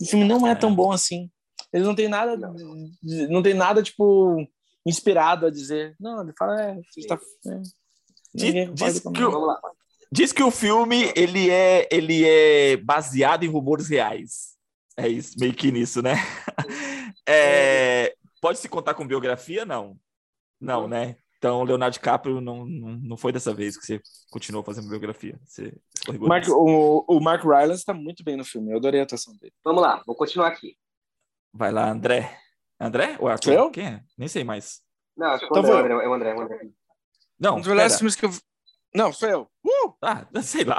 O filme não é, tão bom assim. Ele não tem nada, não, não tem nada tipo inspirado a dizer. Não, ele fala, é, você tá, é. Diz, diz que o, diz que o filme ele é, ele é baseado em rumores reais. É isso, meio que nisso, né? É, pode se contar com biografia? Não. Não, né? Então, Leonardo DiCaprio não, não, não foi dessa vez que você continuou fazendo biografia. Você Mark, o, o Mark Rylance está muito bem no filme. Eu adorei a atuação dele. Vamos lá, vou continuar aqui. Vai lá, André. André ou Arthur? Eu? Quem é? Nem sei mais. Não, acho que então, é, o André, é o André, é o André. Não, um dos melhores filmes que eu... Não, sou eu. Uh! Ah, sei lá.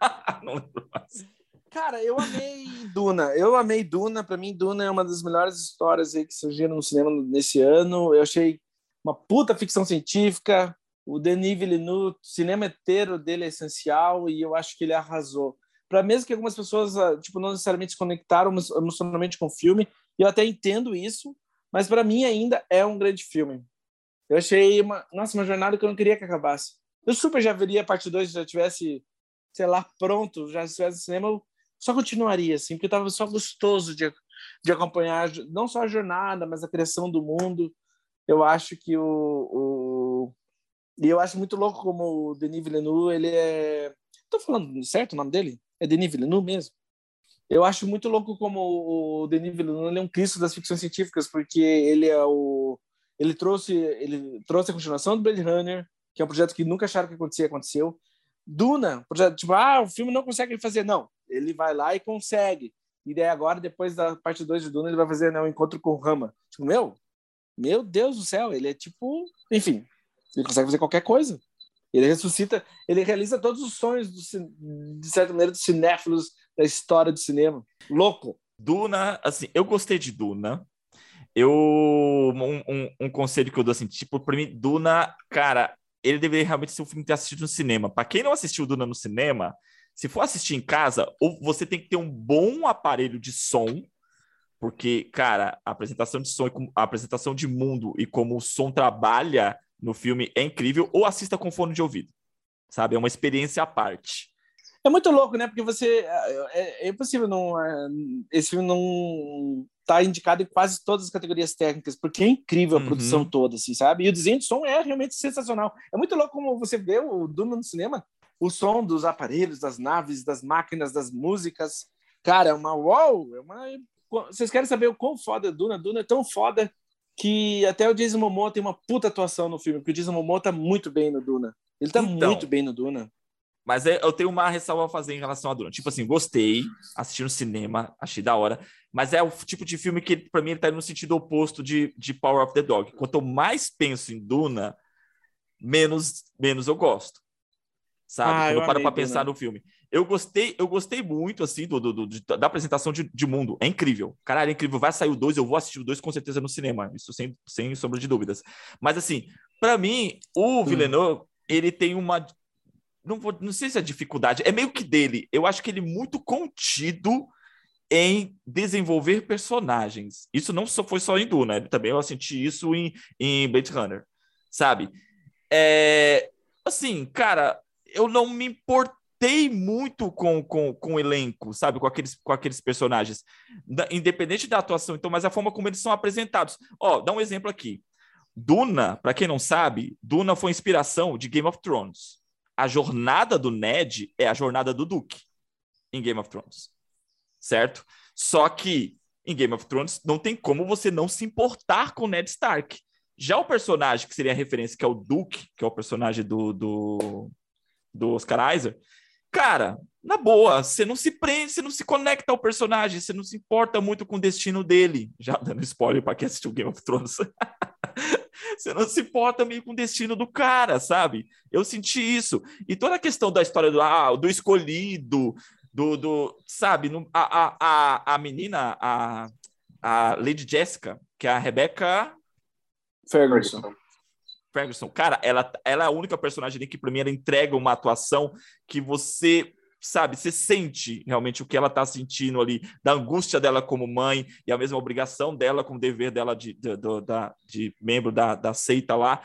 não lembro mais. Cara, eu amei Duna. Eu amei Duna. Para mim, Duna é uma das melhores histórias aí que surgiram no cinema nesse ano. Eu achei uma puta ficção científica. O Denis Villeneuve, o cinema inteiro dele é essencial e eu acho que ele arrasou. Para mesmo que algumas pessoas ah, tipo não necessariamente se conectaram emocionalmente com o filme, eu até entendo isso, mas para mim ainda é um grande filme. Eu achei uma, nossa, uma jornada que eu não queria que acabasse. Eu super já veria a parte 2 se já tivesse, sei lá, pronto, já estivesse no cinema, eu só continuaria assim, porque estava só gostoso de, de acompanhar não só a jornada, mas a criação do mundo. Eu acho que o, o e eu acho muito louco como o Denis Villeneuve, ele é Tô falando certo o nome dele? É Denis Villeneuve mesmo? Eu acho muito louco como o Denis Villeneuve é um Cristo das ficções científicas, porque ele é o ele trouxe, ele trouxe a continuação do Blade Runner, que é um projeto que nunca acharam que acontecia, aconteceu. Duna, projeto tipo, ah, o filme não consegue fazer, não. Ele vai lá e consegue. E daí agora, depois da parte 2 de Duna, ele vai fazer né, um encontro com o Rama. Tipo, meu, meu Deus do céu, ele é tipo, enfim, ele consegue fazer qualquer coisa. Ele ressuscita, ele realiza todos os sonhos, do, de certa maneira, dos cinéfilos da história do cinema. Louco. Duna, assim, eu gostei de Duna. Eu. Um, um, um, conselho que eu dou assim, tipo, pra mim, Duna, cara, ele deveria realmente ser um filme que ter assistido no cinema. Para quem não assistiu Duna no cinema, se for assistir em casa, ou você tem que ter um bom aparelho de som, porque, cara, a apresentação de som, a apresentação de mundo e como o som trabalha no filme é incrível, ou assista com fone de ouvido, sabe? É uma experiência à parte. É muito louco, né? Porque você. É, é impossível não. É, esse filme não tá indicado em quase todas as categorias técnicas, porque é incrível a uhum. produção toda, assim, sabe? E o desenho de som é realmente sensacional. É muito louco como você vê o Duna no cinema, o som dos aparelhos, das naves, das máquinas, das músicas. Cara, é uma uau! É uma... Vocês querem saber o quão foda é Duna? Duna é tão foda que até o Jason Momoa tem uma puta atuação no filme, porque o Jason Momoa tá muito bem no Duna. Ele tá então, muito bem no Duna. Mas é, eu tenho uma ressalva a fazer em relação a Duna. Tipo assim, gostei, assisti no cinema, achei da hora. Mas é o tipo de filme que, para mim, ele tá no sentido oposto de, de Power of the Dog. Quanto mais penso em Duna, menos, menos eu gosto. Sabe? Ah, Quando eu paro pra pensar no filme. eu gostei, eu gostei muito, assim, do, do, do da apresentação de, de, mundo. É incrível. Caralho, é incrível. Vai sair o 2, eu vou assistir o 2 com certeza no cinema. Isso sem, sem sombra de dúvidas. Mas, assim, para mim, o hum. Villeneuve, ele tem uma. Não, vou, não sei se é dificuldade, é meio que dele. Eu acho que ele é muito contido em desenvolver personagens. Isso não só foi só em Duna, ele também eu senti isso em, em Blade Runner, sabe? É, assim, cara, eu não me importei muito com, com, com o elenco, sabe? Com aqueles, com aqueles personagens. Da, independente da atuação, então, mas a forma como eles são apresentados. Ó, dá um exemplo aqui. Duna, para quem não sabe, Duna foi inspiração de Game of Thrones. A jornada do Ned é a jornada do Duke em Game of Thrones certo? Só que em Game of Thrones não tem como você não se importar com Ned Stark. Já o personagem que seria a referência, que é o Duke, que é o personagem do, do, do Oscar Isaac, cara, na boa, você não se prende, você não se conecta ao personagem, você não se importa muito com o destino dele. Já dando spoiler para quem assistiu Game of Thrones. você não se importa meio com o destino do cara, sabe? Eu senti isso. E toda a questão da história do, ah, do escolhido, do, do sabe, a, a, a menina, a, a Lady Jessica, que é a Rebecca Ferguson. Ferguson, cara, ela, ela é a única personagem que para mim ela entrega uma atuação que você sabe, você sente realmente o que ela está sentindo ali, da angústia dela como mãe e a mesma obrigação dela com o dever dela de, de, de, de membro da, da seita lá.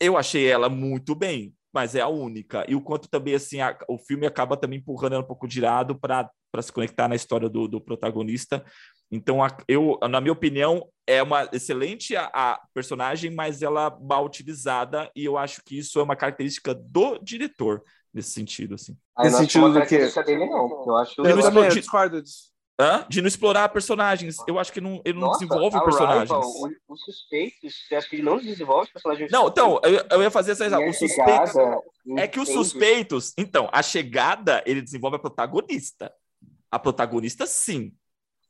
Eu achei ela muito bem, mas é a única. E o quanto também, assim, a, o filme acaba também empurrando ela um pouco de lado para se conectar na história do, do protagonista. Então, a, eu, na minha opinião, é uma excelente a, a, personagem, mas ela mal utilizada, e eu acho que isso é uma característica do diretor, nesse sentido, assim. Ah, nesse sentido do que? Dele, não. Eu acho eu também, eu discordo disso. Hã? De não explorar personagens. Eu acho que não, ele não Nossa, desenvolve personagens. Rival, os suspeitos, você acha que ele não desenvolve personagens? Não, então, eu, eu ia fazer essa. O suspeito. É que os suspeitos. Então, a chegada, ele desenvolve a protagonista. A protagonista, sim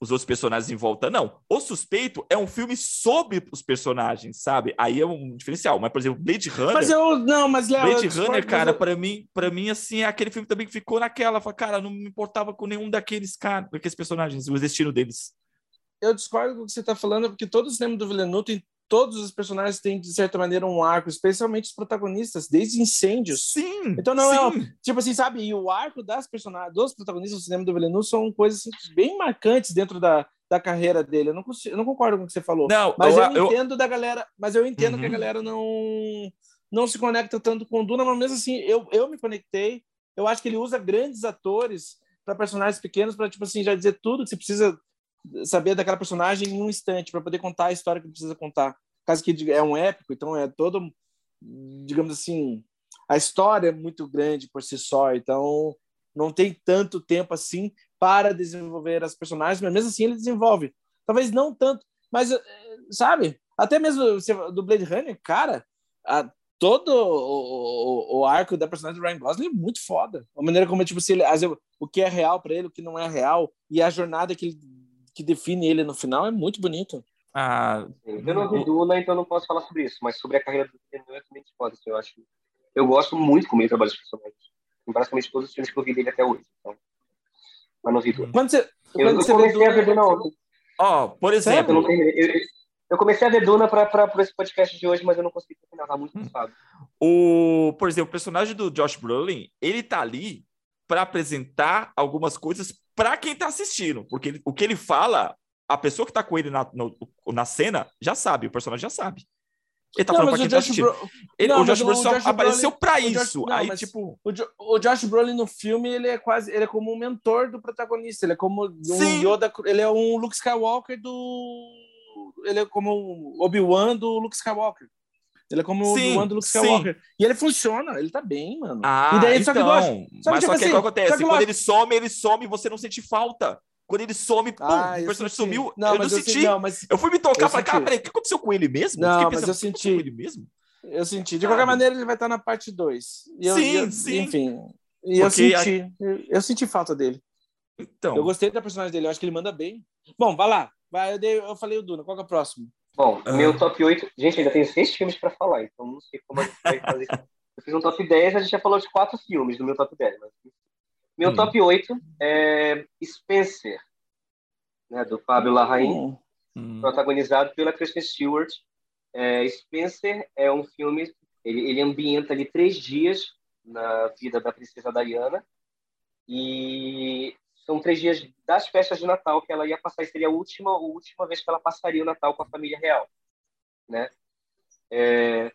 os outros personagens em volta, não. O Suspeito é um filme sobre os personagens, sabe? Aí é um diferencial. Mas, por exemplo, Blade Runner. Mas eu. Não, mas Léo, Blade Runner, cara, eu... para mim, para mim, assim, é aquele filme também que ficou naquela. Fala, cara, não me importava com nenhum daqueles caras, daqueles personagens, o destino deles. Eu discordo do que você está falando, porque todo o cinema do Villeneuve tem todos os personagens têm, de certa maneira, um arco, especialmente os protagonistas, desde incêndios. Sim! Então não é sim. é. Tipo assim, sabe? E o arco das personagens, dos protagonistas do cinema do Villeneuve são coisas assim, bem marcantes dentro da, da carreira dele. Eu não, consigo, eu não concordo com o que você falou. Não, mas eu, eu entendo eu... da galera. Mas eu entendo uhum. que a uhum. galera não, não se conecta tanto com o Duna, mas mesmo assim, eu, eu me conectei. Eu acho que ele usa grandes atores para personagens pequenos para tipo assim já dizer tudo que você precisa saber daquela personagem em um instante para poder contar a história que precisa contar. Caso que é um épico, então é todo, digamos assim, a história é muito grande por si só, então não tem tanto tempo assim para desenvolver as personagens, mas mesmo assim ele desenvolve. Talvez não tanto, mas eh, sabe? Até mesmo do Blade Runner, cara, a, todo o, o, o, arco da personagem do Ryan Gosling é muito foda. A maneira como tipo se ele, o que é real para ele, o que não é real e a jornada que ele que define ele no final é muito bonito. Ah, eu não vi Duna, então não posso falar sobre isso, mas sobre a carreira do Villeneuve também pode. Assim, eu acho. Eu gosto muito como ele trabalha os personagens. Em praticamente todos os filmes que eu vi dele até hoje. Então, mas não vi Duna. Quando você, eu, quando eu comecei a ver Duna ontem. Ó, oh, por exemplo. Eu, eu, eu, comecei a ver Duna para esse podcast de hoje, mas eu não consegui terminar, tá muito cansado. O, por exemplo, o personagem do Josh Brolin, ele tá ali para apresentar algumas coisas para quem está assistindo, porque ele, o que ele fala, a pessoa que está com ele na, no, na cena já sabe, o personagem já sabe. Ele tá não, falando pra quem tá assistindo. Bro... Ele, não, o Josh Brolin só Josh apareceu para isso. Josh... Não, Aí, tipo... O, jo... o Josh Brolin no filme, ele é quase... Ele é como um mentor do protagonista. Ele é como um Sim. Yoda... Ele é um Luke Skywalker do... Ele é como um Obi-Wan do Luke Skywalker. Ele é como sim, o Luke Skywalker. Sim. E ele funciona, ele tá bem, mano. Ah, e daí, então, só que gosto, só mas que, só que assim, o que acontece? Quando ele some, ele some e você não sente falta. Quando ele some, pum, ah, o personagem sumiu. Não, eu não senti. Eu, não, mas... eu fui me tocar e falei, cara, peraí, o que aconteceu com ele mesmo? Não, mas eu senti. ele mesmo? Eu senti. De qualquer maneira, ele vai estar na parte 2. Sim, eu, sim. Enfim. E eu senti. A... Eu senti falta dele. Então. Eu gostei da personagem dele, eu acho que ele manda bem. Bom, vai lá. Vai, eu, dei, eu falei o Duna, qual é o próximo? Bom, ah. meu top 8. Gente, ainda tenho seis filmes para falar, então não sei como a gente vai fazer. Eu fiz um top 10, a gente já falou de quatro filmes do meu top 10. Mas... Meu Hum. top 8 é Spencer, né, do Fábio Larraín, Hum. protagonizado pela Kristen Stewart. É, Spencer é um filme, ele, ele ambienta ali três dias na vida da princesa Diana e são três dias das festas de Natal que ela ia passar e seria a última, a última vez que ela passaria o Natal com a família real, né? É,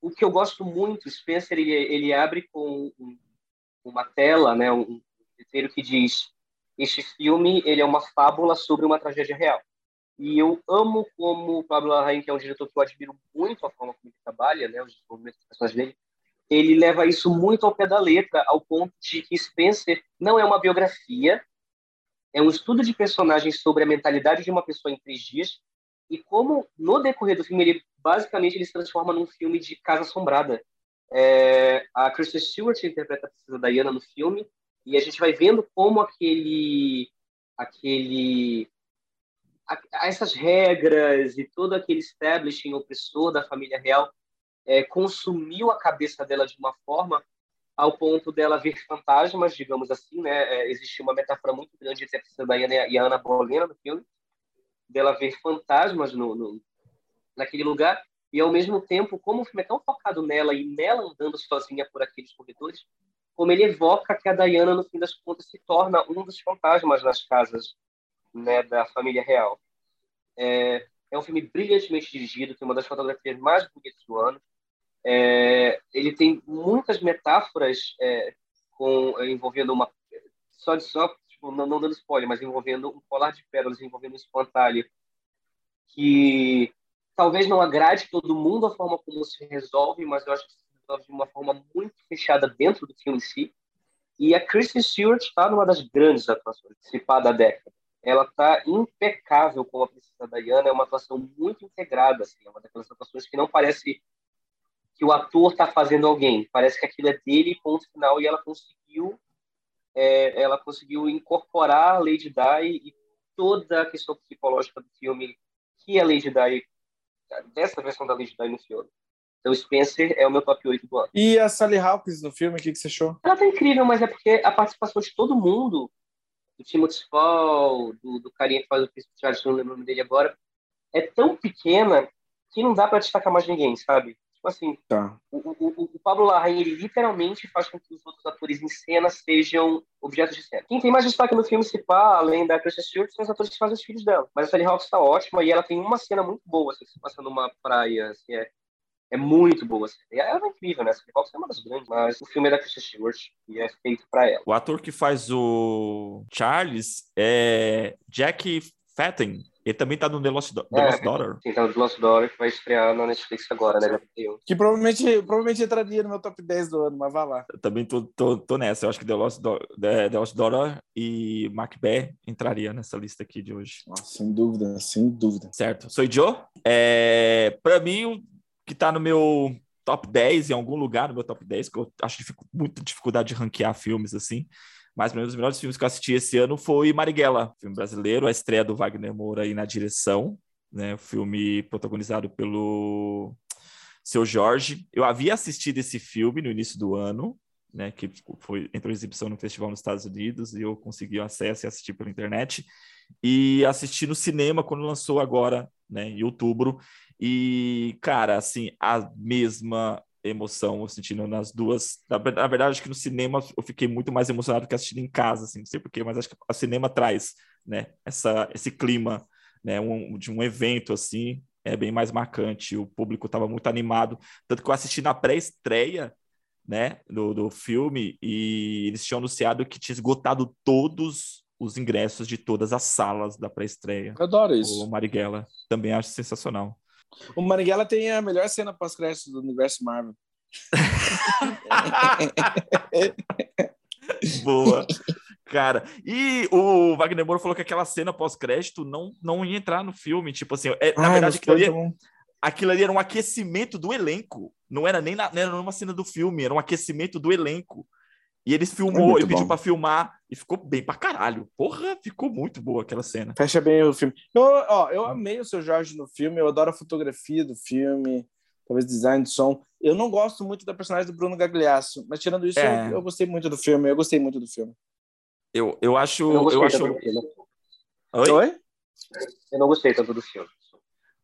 o que eu gosto muito, Spencer, ele, ele abre com um- uma tela, né, um letreiro que diz este filme ele é uma fábula sobre uma tragédia real. E eu amo como o Pablo Larraín, que é um diretor que eu admiro muito a forma como ele trabalha, né, os desenvolvimentos das dele, ele leva isso muito ao pé da letra, ao ponto de que Spencer não é uma biografia, é um estudo de personagens sobre a mentalidade de uma pessoa em três dias, e como no decorrer do filme ele basicamente ele se transforma num filme de casa assombrada. É, a Kristen Stewart interpreta a princesa Diana no filme e a gente vai vendo como aquele aquele a- essas regras e todo aquele establishing opressor da família real é, consumiu a cabeça dela de uma forma ao ponto dela ver fantasmas, digamos assim, né? É, existe uma metáfora muito grande entre a princesa Diana e a- e a Ana Bolena no filme, dela ver fantasmas no, no, naquele lugar e ao mesmo tempo como o filme é tão focado nela e nela andando sozinha por aqueles corredores como ele evoca que a Diana no fim das contas se torna um dos fantasmas nas casas né da família real é, é um filme brilhantemente dirigido tem uma das fotografias mais bonitas do ano é, ele tem muitas metáforas é, com envolvendo uma só de só tipo, não, não dando spoiler mas envolvendo um colar de pérolas envolvendo um espantalho que talvez não agrade todo mundo a forma como se resolve, mas eu acho que se resolve de uma forma muito fechada dentro do filme em si. E a Kristen Stewart está numa das grandes atuações, se da década. Ela está impecável como a Princesa Diana, é uma atuação muito integrada, assim, é uma daquelas atuações que não parece que o ator está fazendo alguém, parece que aquilo é dele, ponto final, e ela conseguiu é, ela conseguiu incorporar a Lady Di e toda a questão psicológica do filme que a Lady Di dessa versão da Lady Di no filme. Então, Spencer é o meu top 8 do ano. E a Sally Hawkins no filme, o que, que você achou? Ela tá incrível, mas é porque a participação de todo mundo, do Timothy Spall, do, do carinha que faz o Príncipe Charles, não lembro o nome dele agora, é tão pequena que não dá para destacar mais ninguém, sabe? Tipo assim, Tá. o, o, o Pablo Larraín, ele literalmente faz com que os outros atores em cena sejam objetos de cena. Quem tem mais destaque no filme, se pá, além da Kristen Stewart, são os atores que fazem os filhos dela. Mas a Sally Hawkins tá ótima e ela tem uma cena muito boa, assim, que se passa numa praia, assim, é, é muito boa. Assim. E ela é incrível, né? A Sally Hawkins é uma das grandes, mas o filme é da Kristen Stewart e é feito pra ela. O ator que faz o Charles é Jack Fatten. Ele também tá no The Lost, Do- The É. Lost Daughter. Tem então, o Lost Daughter, que vai estrear na Netflix agora, né? Que provavelmente, provavelmente entraria no meu top 10 do ano, mas vá lá. Eu também tô, tô, tô nessa. Eu acho que The Lost, Do The, The Lost Daughter e Macbeth entraria nessa lista aqui de hoje. Nossa, sem dúvida, sem dúvida. Certo. Sou Joe. É, para mim, o que tá no meu top 10, em algum lugar no meu top 10, que eu acho que fico muita dificuldade de ranquear filmes assim. Mas um dos melhores filmes que eu assisti esse ano foi Marighella, filme brasileiro, a estreia do Wagner Moura aí na direção, né? O filme protagonizado pelo seu Jorge. Eu havia assistido esse filme no início do ano, né? Que foi entrou em exibição no festival nos Estados Unidos e eu consegui o acesso e assisti pela internet e assisti no cinema quando lançou agora, né, em outubro. E, cara, assim, a mesma emoção sentindo nas duas. Na, na verdade, acho que no cinema eu fiquei muito mais emocionado que assistindo em casa, assim, não sei porquê, mas acho que o cinema traz, né, essa, esse clima, né, um, de um evento assim, é bem mais marcante. O público estava muito animado, tanto que eu assisti na pré-estreia. Né, do, do filme, e eles tinham anunciado que tinha esgotado todos os ingressos de todas as salas da pré-estreia. Adoro O isso. Marighella também acho sensacional. O Marighella tem a melhor cena pós-crédito do universo Marvel. Boa. Cara, e o Wagner Moura falou que aquela cena pós-crédito não, não ia entrar no filme. Tipo assim, é, na Ai, verdade, mas aquilo ali, tão- aquilo ali era um aquecimento do elenco. Não era nem na, não era uma cena do filme, era um aquecimento do elenco. E eles filmou, muito ele pediu pra filmar e ficou bem pra caralho. Porra, ficou muito boa aquela cena. Fecha bem o filme. Eu, ó, eu amei o seu Jorge no filme, eu adoro a fotografia do filme, talvez design de som. Eu não gosto muito da personagem do Bruno Gagliasso, mas tirando isso, É. eu, eu gostei muito do filme. Eu gostei muito do filme. Eu, eu acho. Eu não gostei Eu acho... tanto do filme. Oi? Oi? Eu não gostei tanto do filme.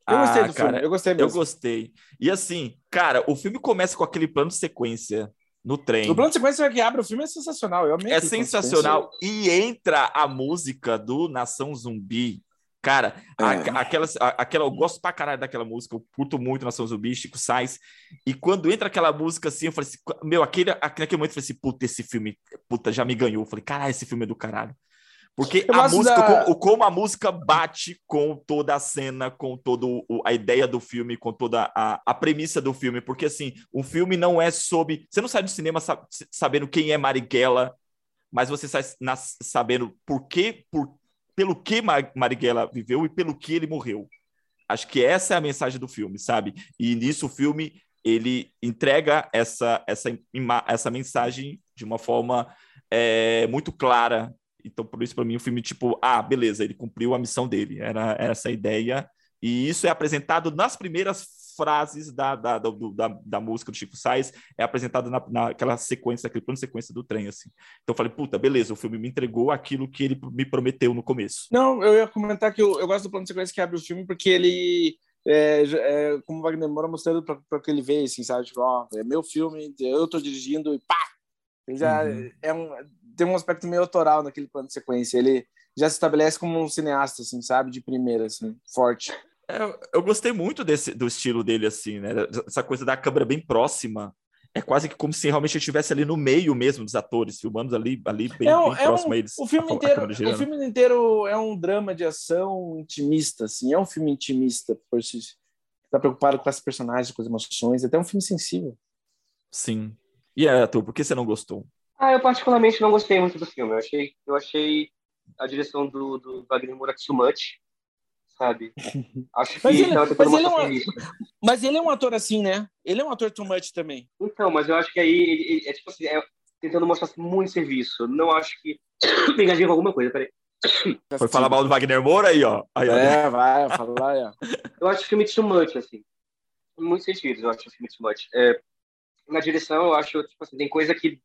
Eu gostei Ah, do cara, filme, eu gostei Eu mesmo. gostei. E assim, cara, o filme começa com aquele plano de sequência no trem. O plano de sequência que abre o filme é sensacional. Eu amei É sensacional. E entra a música do Nação Zumbi. Cara, a- É. aquela, a- aquela, eu gosto pra caralho daquela música, eu curto muito Nação Zumbi, Chico Sainz. E quando entra aquela música assim, eu falei assim, meu, aquele, aquele naquele momento eu falei assim, puta, esse filme, puta, já me ganhou. Eu falei, caralho, esse filme é do caralho. Porque Eu a música, da- como, como a música bate com toda a cena, com toda a ideia do filme, com toda a, a premissa do filme. Porque, assim, o filme não é sobre. Você não sai do cinema sa- sabendo quem é Marighella, mas você sai na- sabendo por quê, por, pelo que Ma- Marighella viveu e pelo que ele morreu. Acho que essa é a mensagem do filme, sabe? E nisso o filme ele entrega essa, essa, essa mensagem de uma forma é, muito clara. Então, por isso, para mim, o filme, tipo, ah, beleza, ele cumpriu a missão dele. Era, era essa ideia. E isso é apresentado nas primeiras frases da, da, do- da, da música do Chico Sainz, é apresentado na, naquela sequência, aquele plano de sequência do trem, assim. Então eu falei, puta, beleza, o filme me entregou aquilo que ele me prometeu no começo. Não, eu ia comentar que eu, eu gosto do plano de sequência que abre o filme porque ele, é, é, como o Wagner Moura mostrando para que ele veja, assim, sabe? Tipo, ó, é meu filme, eu tô dirigindo e pá! Já Uhum. é um, tem um aspecto meio autoral naquele plano de sequência. Ele já se estabelece como um cineasta, assim, sabe? De primeira, assim, forte. É, eu gostei muito desse, do estilo dele, assim, né? Essa coisa da câmera bem próxima. É quase que como se realmente ele estivesse ali no meio mesmo dos atores, filmando ali, ali bem, É um- bem é um- próximo a eles. O filme, a- a inteiro, câmera o filme inteiro é um drama de ação intimista, assim. É um filme intimista, por si. Tá preocupado com as personagens, com as emoções. Até um filme sensível. Sim. E é, Arthur, por que você não gostou? Ah, eu particularmente não gostei muito do filme. Eu achei, eu achei a direção do, do Wagner Moura too much, sabe? Acho que Mas ele- tava tentando mas ele é mostrar uma-. Mas ele é um ator assim, né? Ele é um ator too much também. Então, mas eu acho que aí ele- ele- é tipo assim, é tentando mostrar muito serviço. Não acho que pegadinha com alguma coisa, peraí. Foi falar mal do Wagner Moura aí, ó. Aí, ó. É, vai, fala lá, é. Eu acho o filme too much, assim. Em muitos sentidos, eu acho o filme too much. É, na direção, eu acho, tipo assim, tem coisa que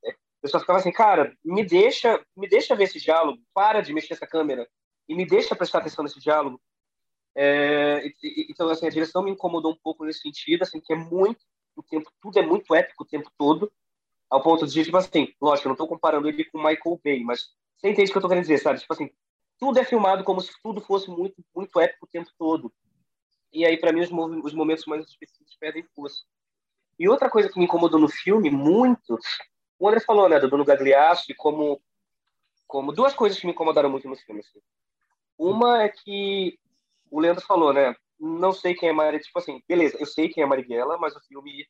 só ficava assim, cara, me deixa, me deixa ver esse diálogo, para de mexer essa câmera e me deixa prestar atenção nesse diálogo. É, então, assim, a direção me incomodou um pouco nesse sentido, assim, que é muito, o tempo, tudo é muito épico o tempo todo, ao ponto de, tipo assim, lógico, eu não tô comparando ele com Michael Bay, mas você entende o que eu tô querendo dizer, sabe? Tipo assim, tudo é filmado como se tudo fosse muito, muito épico o tempo todo. E aí, para mim, os, os momentos mais específicos perdem força. E outra coisa que me incomodou no filme, muito, o André falou, né, do Bruno Gagliasso, e como, como duas coisas que me incomodaram muito no filme. Assim. Uma é que o Leandro falou, né, não sei quem é Marighella, tipo assim, beleza, eu sei quem é Marighella, mas o filme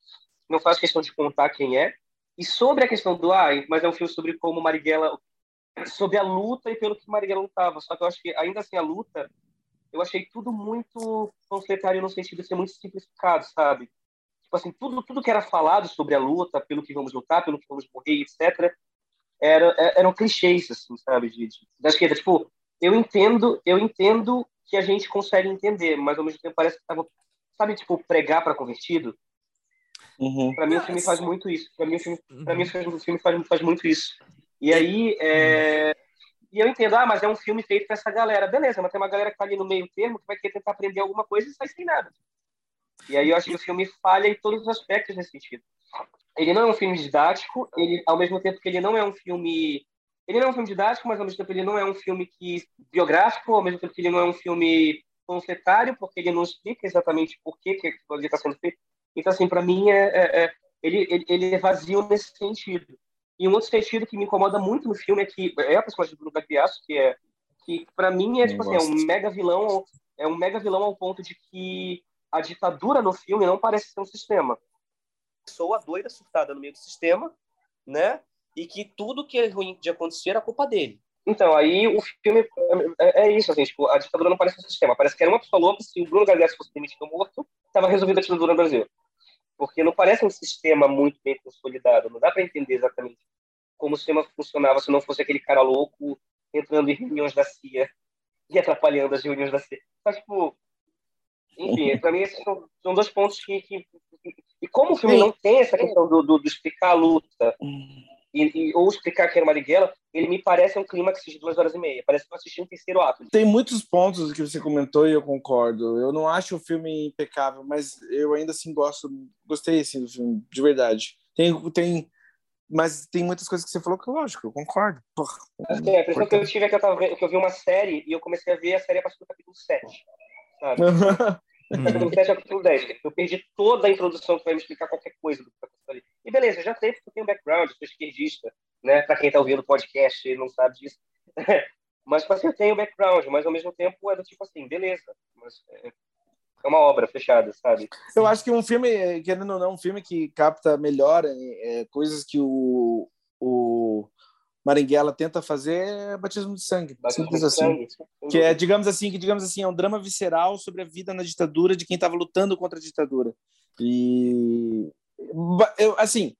não faz questão de contar quem é. E sobre a questão do, ah, mas é um filme sobre como Marighella, sobre a luta e pelo que Marighella lutava. Só que eu acho que, ainda assim, a luta, eu achei tudo muito panfletário no sentido de ser muito simplificado, sabe? Tipo assim, tudo, tudo que era falado sobre a luta, pelo que vamos lutar, pelo que vamos morrer, etc., era, é- eram clichês, assim, sabe? De, de, da esquerda. Tipo, eu entendo, eu entendo que a gente consegue entender, mas ao mesmo tempo parece que tava, sabe, tipo, pregar para convertido. Uhum. Para mim, o filme faz muito isso. Para mim, o filme, pra mim, o filme faz, faz muito isso. E aí, é... e eu entendo, ah, mas é um filme feito para essa galera. Beleza, mas tem uma galera que tá ali no meio termo que vai querer tentar aprender alguma coisa e sai sem nada. E aí eu acho que o filme falha em todos os aspectos nesse sentido. Ele não é um filme didático, ele, ao mesmo tempo que ele não é um filme. Ele não é um filme didático, mas ao mesmo tempo ele não é um filme que biográfico, ao mesmo tempo que ele não é um filme panfletário, porque ele não explica exatamente por que, que aquilo está sendo feito. Então, assim, para mim, é, é, é, ele, ele, ele é vazio nesse sentido. E um outro sentido que me incomoda muito no filme é que é a personagem do Bruno Gagliasso, que é que para mim é tipo assim, é um mega vilão, é um mega vilão ao ponto de que a ditadura no filme não parece ser um sistema. Sou a doida surtada no meio do sistema, né? E que tudo que é ruim de acontecer era culpa dele. Então, aí o filme é, é isso, assim, tipo, a ditadura não parece um sistema. Parece que era uma pessoa louca, se o Bruno Gagliasso fosse demitido morto, estava resolvida a ditadura no Brasil. Porque não parece um sistema muito bem consolidado. Não dá para entender exatamente como o sistema funcionava se não fosse aquele cara louco entrando em reuniões da CIA e atrapalhando as reuniões da CIA. Mas, tipo, enfim, para mim esses são, são dois pontos que, que, E como o filme não tem essa questão do, do, do explicar a luta e, e- ou explicar quem era Marighella, ele me parece um clímax de duas horas e meia. Parece que eu assisti um terceiro ato. Tem muitos pontos que você comentou e eu concordo. Eu não acho o filme impecável, mas eu ainda assim gosto, gostei assim, do filme, de verdade. Tem, tem, mas tem muitas coisas que você falou que, lógico, eu concordo. Porra, assim, a impressão que eu tive é que eu, tava que eu vi uma série e eu comecei a ver a série a partir do capítulo 7. Sabe? capítulo 7 ao capítulo 10. Eu perdi toda a introdução que vai me explicar qualquer coisa do que está acontecendo ali. E beleza, já sei porque eu tenho um background, sou esquerdista, né? Para quem está ouvindo o podcast e não sabe disso. mas, tipo assim, eu tenho background, mas ao mesmo tempo é do tipo assim, beleza. Mas é, é uma obra fechada, sabe? Eu acho que um filme, querendo ou não, um filme que capta melhor é, coisas que o, o Marighella tenta fazer é Batismo de Sangue. Batismo de assim. Sangue. Que é, digamos assim, que digamos assim, é um drama visceral sobre a vida na ditadura de quem estava lutando contra a ditadura. E eu, assim,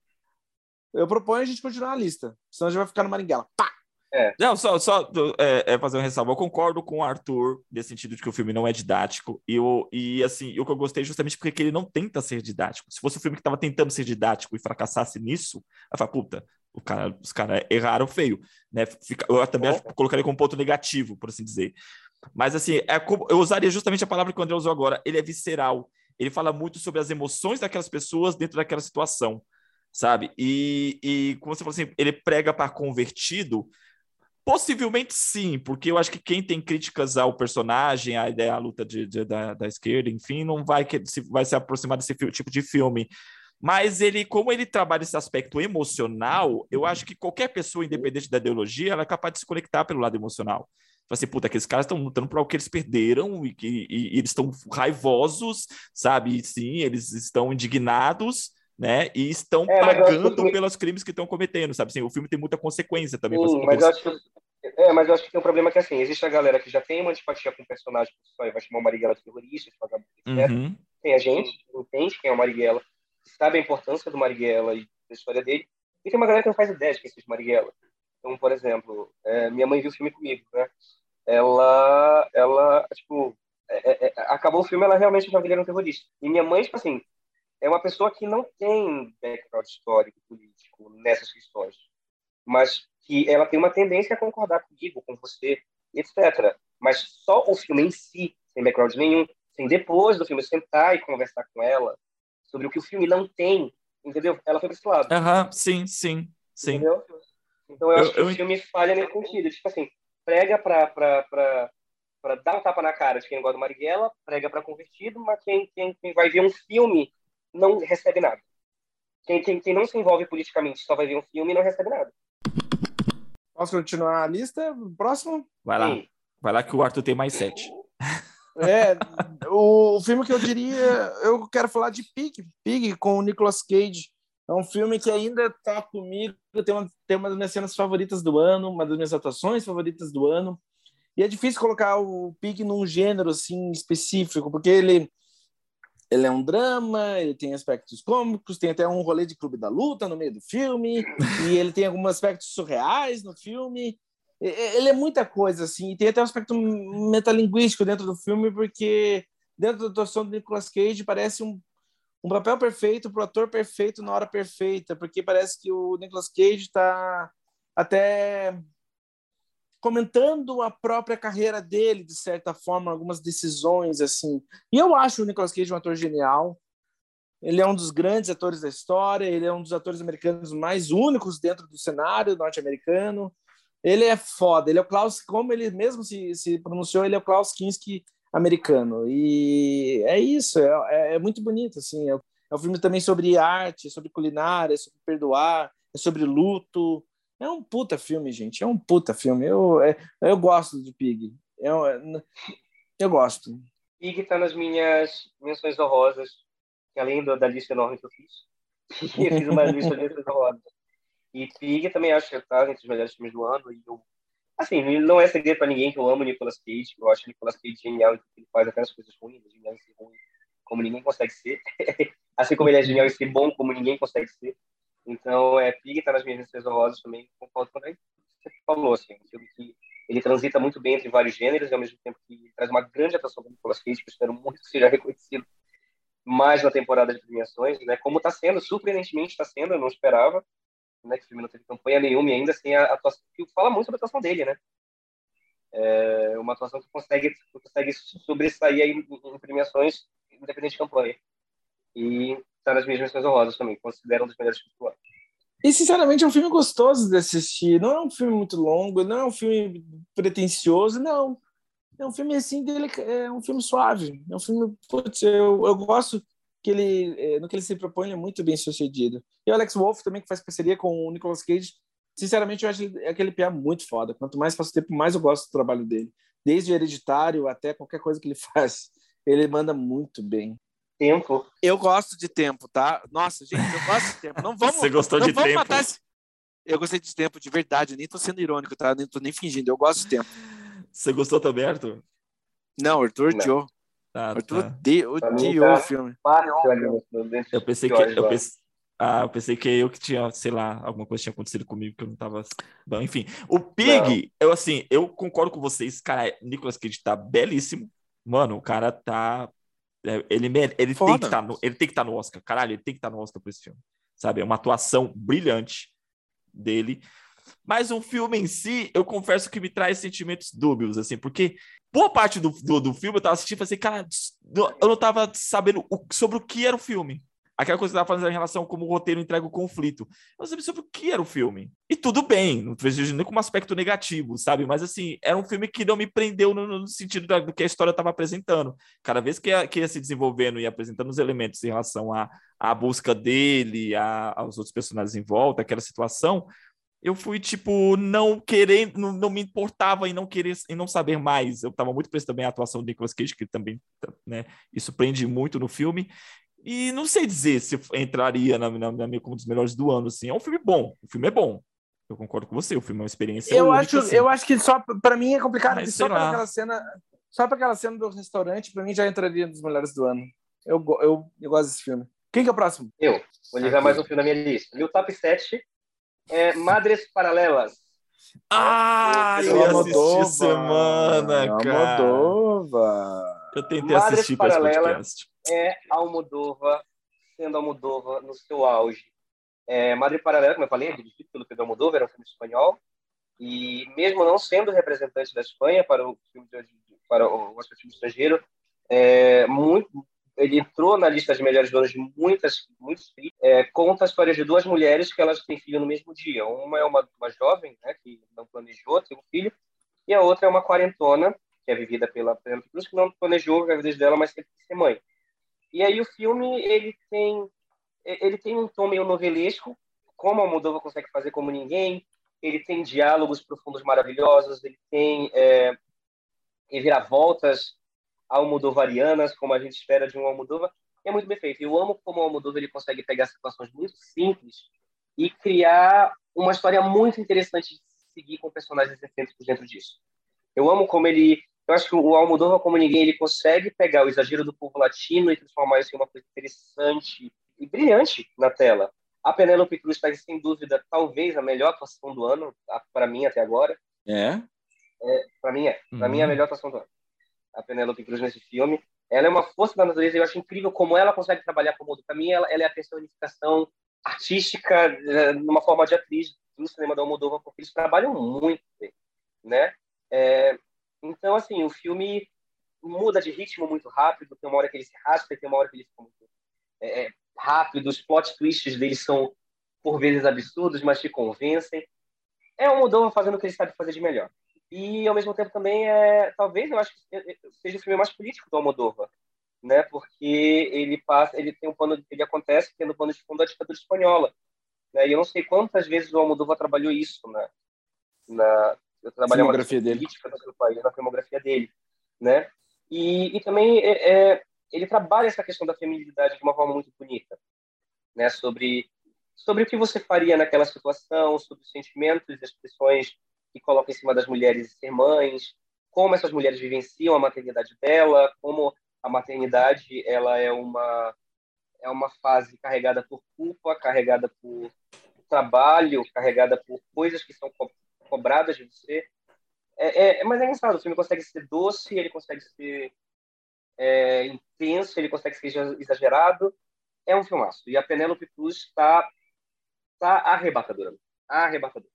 eu proponho a gente continuar a lista, senão a gente vai ficar no Marighella. Pá! É. Não, só, só é, é fazer um ressalvo. Eu concordo com o Arthur nesse sentido de que o filme não é didático. E, eu, e assim, o que eu gostei justamente porque ele não tenta ser didático. Se fosse um filme que estava tentando ser didático e fracassasse nisso, eu falo, puta, o cara, os caras erraram feio. Né? Fica, eu também é. colocaria como ponto negativo, por assim dizer. Mas assim, é como, eu usaria justamente a palavra que o André usou agora. Ele é visceral. Ele fala muito sobre as emoções daquelas pessoas dentro daquela situação sabe? E, e como você falou assim, ele prega para convertido, Possivelmente sim, porque eu acho que quem tem críticas ao personagem, à ideia, à luta de, de, da, da esquerda, enfim, não vai, que, vai se aproximar desse tipo de filme. Mas ele, como ele trabalha esse aspecto emocional, eu acho que qualquer pessoa, independente da ideologia, ela é capaz de se conectar pelo lado emocional. Fala assim, puta, aqueles caras estão lutando por algo que eles perderam e que e, e eles estão raivosos, sabe? E, sim, eles estão indignados, né? E estão é, pagando filme... pelos crimes que estão cometendo, sabe? Assim, o filme tem muita consequência também. Sim, mas, eu acho que, é, mas eu acho que tem um problema que, assim, existe a galera que já tem uma antipatia com o personagem, que vai chamar o Marighella de terrorista, uhum. tem a gente que entende quem é o Marighella, sabe a importância do Marighella e da história dele, e tem uma galera que não faz ideia de quem seja Marighella. Então, por exemplo, é, minha mãe viu o filme comigo, né? Ela, ela tipo, é, é, é acabou o filme, ela realmente já viu um terrorista. E minha mãe, tipo assim, é uma pessoa que não tem background histórico político nessas questões, mas que ela tem uma tendência a concordar comigo, com você, etc. Mas só o filme em si, sem background nenhum, sem depois do filme sentar e conversar com ela sobre o que o filme não tem, entendeu? Ela foi para esse lado. Aham, sim, sim, sim. Entendeu? Então eu, eu acho que eu... o filme falha nesse sentido. Tipo assim, prega para para dar um tapa na cara de quem gosta do Marighella, prega para convertido, mas quem, quem, quem vai ver um filme não recebe nada. Quem, quem, quem não se envolve politicamente só vai ver um filme e não recebe nada. Posso continuar a lista? Próximo? Vai lá. Sim. Vai lá que o Arthur tem mais sete. É, o, o, filme que eu diria, eu quero falar de Pig, Pig com o Nicolas Cage. É um filme que ainda está comigo, tem uma, tem uma das minhas cenas favoritas do ano, uma das minhas atuações favoritas do ano. E é difícil colocar o Pig num gênero assim específico, porque ele ele é um drama, ele tem aspectos cômicos, tem até um rolê de clube da luta no meio do filme, e ele tem alguns aspectos surreais no filme. Ele é muita coisa, assim, e tem até um aspecto metalinguístico dentro do filme, porque dentro da atuação do Nicolas Cage parece um, um papel perfeito para o ator perfeito na hora perfeita, porque parece que o Nicolas Cage está até comentando a própria carreira dele, de certa forma, algumas decisões, assim. E eu acho o Nicolas Cage um ator genial. Ele é um dos grandes atores da história, ele é um dos atores americanos mais únicos dentro do cenário norte-americano. Ele é foda, ele é o Klaus, como ele mesmo se, se pronunciou, ele é o Klaus Kinski americano. E é isso, é, é, é muito bonito, assim. É, é um filme também sobre arte, sobre culinária, sobre perdoar, é sobre luto, é um puta filme, gente. É um puta filme. Eu, é, eu gosto de Pig. Eu, eu gosto. Pig tá nas minhas menções honrosas, além da lista enorme que eu fiz. eu fiz uma lista de menções honrosas. E Pig também acho que tá entre os melhores filmes do ano. E eu, assim, não é segredo para ninguém que eu amo Nicolas Cage. Eu acho Nicolas Cage genial ele faz apenas coisas ruins, genial em ser ruim, como ninguém consegue ser. assim como ele é genial em ser bom, como ninguém consegue ser. Então, é, Pig está nas minhas menções honrosas também, concordo com o que você falou, assim, um filme que ele transita muito bem entre vários gêneros e ao mesmo tempo que traz uma grande atuação do Nicolas Cage, que eu espero muito que seja reconhecido mais na temporada de premiações, né? Como está sendo, surpreendentemente está sendo, eu não esperava. Né, que o filme não teve campanha nenhuma e ainda assim a atuação que fala muito sobre a atuação dele, né? É uma atuação que consegue, que consegue sobressair aí em, premiações independente de campanha. E está nas minhas menções honrosas também, considero um dos melhores filmes do ano. E, sinceramente, é um filme gostoso de assistir. Não é um filme muito longo, não é um filme pretencioso, não. É um filme assim, dele, é um filme suave. É um filme, putz, eu, eu gosto que ele, é, no que ele se propõe, ele é muito bem sucedido. E o Alex Wolff também, que faz parceria com o Nicolas Cage, sinceramente, eu acho aquele piá muito foda. Quanto mais passo tempo, mais eu gosto do trabalho dele. Desde o Hereditário até qualquer coisa que ele faz, ele manda muito bem. Tempo. Eu gosto de tempo, tá? Nossa, gente, eu gosto de tempo. Não vamos. Você gostou não de vamos tempo? Matar esse... Eu gostei de tempo, de verdade. Nem tô sendo irônico, tá? Nem tô nem fingindo. Eu gosto de tempo. Você gostou também, Arthur? Não, Arthur Não. odiou. Ah, Arthur tá. Pra odiou tá- o filme. Dentro Eu pensei que eu pensei, ah, eu pensei que eu que tinha, sei lá, alguma coisa tinha acontecido comigo que eu não tava. Bom, enfim, o Pig, eu assim, eu concordo com vocês, cara, Nicolas Cage tá belíssimo. Mano, o cara tá é, ele ele tem que estar no, ele tem que estar no Oscar. Caralho, ele tem que estar no Oscar por esse filme. Sabe? É uma atuação brilhante dele. Mas o filme em si, eu confesso que me traz sentimentos dúbios, assim, porque boa parte do, do, do filme eu tava assistindo e assim, cara, eu não tava sabendo o- sobre o que era o filme. Aquela coisa que eu tava falando em relação como o roteiro entrega o conflito. Eu não sabia sobre o que era o filme. E tudo bem, não vejo nem como aspecto negativo, sabe? Mas assim, era um filme que não me prendeu no, no sentido da- do que a história estava apresentando. Cada vez que ia, que ia se desenvolvendo e apresentando os elementos em relação à à busca dele, a- aos outros personagens em volta, aquela situação, eu fui, tipo, não querendo, não, não me importava em não querer, em não saber mais. Eu estava muito preso também à atuação do Nicolas Cage, que também, né, isso prende muito no filme. E não sei dizer se entraria na, na, na minha como um dos melhores do ano, assim. É um filme bom, o filme é bom. Eu concordo com você, o filme é uma experiência Eu única, acho, assim. eu acho que só para mim é complicado, Mas só para aquela cena, só para aquela cena do restaurante, para mim já entraria nos melhores do ano. Eu, eu, eu gosto desse filme. Quem que é o próximo? Eu, vou ligar Aqui. mais um filme na minha lista. Meu top 7 é Madres Paralelas. Ah, Eu assistir semana, cara. Almodóvar. Eu tentei Madres assistir para esse Paralelas. podcast. É Almodova, sendo Almodova no seu auge. É, Madre Paralela, como eu falei, é dirigido pelo Pedro Almodóvar, era um filme espanhol. E mesmo não sendo representante da Espanha para o filme de, para o de filme estrangeiro, é, muito, ele entrou na lista de melhores donas de muitas, muitos críticos. É, conta a história de duas mulheres que elas têm filho no mesmo dia. Uma é uma, uma jovem, né, que não planejou ter um filho, e a outra é uma quarentona, que é vivida pela Penelope Cruz, que não planejou a gravidez dela, mas sempre quis ser mãe. E aí o filme ele tem ele tem um tom meio novelesco, como a Moldova consegue fazer como ninguém. Ele tem diálogos profundos maravilhosos, ele tem é, reviravoltas almodovarianas, como a gente espera de um Almodóvar. É muito bem feito. Eu amo como o Almodóvar ele consegue pegar situações muito simples e criar uma história muito interessante de seguir com personagens excêntricos dentro disso. Eu amo como ele eu acho que o Almodóvar, como ninguém, ele consegue pegar o exagero do povo latino e transformar isso em uma coisa interessante e brilhante na tela. A Penélope Cruz faz, sem dúvida, talvez a melhor atuação do ano, para mim até agora. É? Para mim é. Para Uhum. mim é a melhor atuação do ano. A Penélope Cruz nesse filme. Ela é uma força da natureza e eu acho incrível como ela consegue trabalhar como Para mim, ela, ela é a personificação artística, eh, numa forma de atriz do cinema da Almodóvar, porque eles trabalham muito né? É, então, assim, o filme muda de ritmo muito rápido, tem uma hora que ele se raspa, tem uma hora que ele fica muito é, rápido, os plot twists dele são, por vezes, absurdos, mas te convencem. É o Moldova fazendo o que ele sabe fazer de melhor. E, ao mesmo tempo, também, é, talvez, eu acho que seja o filme mais político do Almodóvar, né? Porque ele passa, ele tem um pano, ele acontece tendo um pano de fundo da ditadura espanhola, né? E eu não sei quantas vezes o Almodóvar trabalhou isso, né? Na, eu trabalhei uma política do país, na filmografia dele, né? E, e também é, é, ele trabalha essa questão da feminilidade de uma forma muito bonita, né? Sobre sobre o que você faria naquela situação, sobre os sentimentos e as pressões que coloca em cima das mulheres ser mães, como essas mulheres vivenciam a maternidade dela, como a maternidade ela é uma é uma fase carregada por culpa, carregada por trabalho, carregada por coisas que são co cobradas de você. É, é, mas é engraçado, o filme consegue ser doce, ele consegue ser é, intenso, ele consegue ser exagerado. É um filmaço. E a Penélope Cruz está tá arrebatadora. Arrebatadora.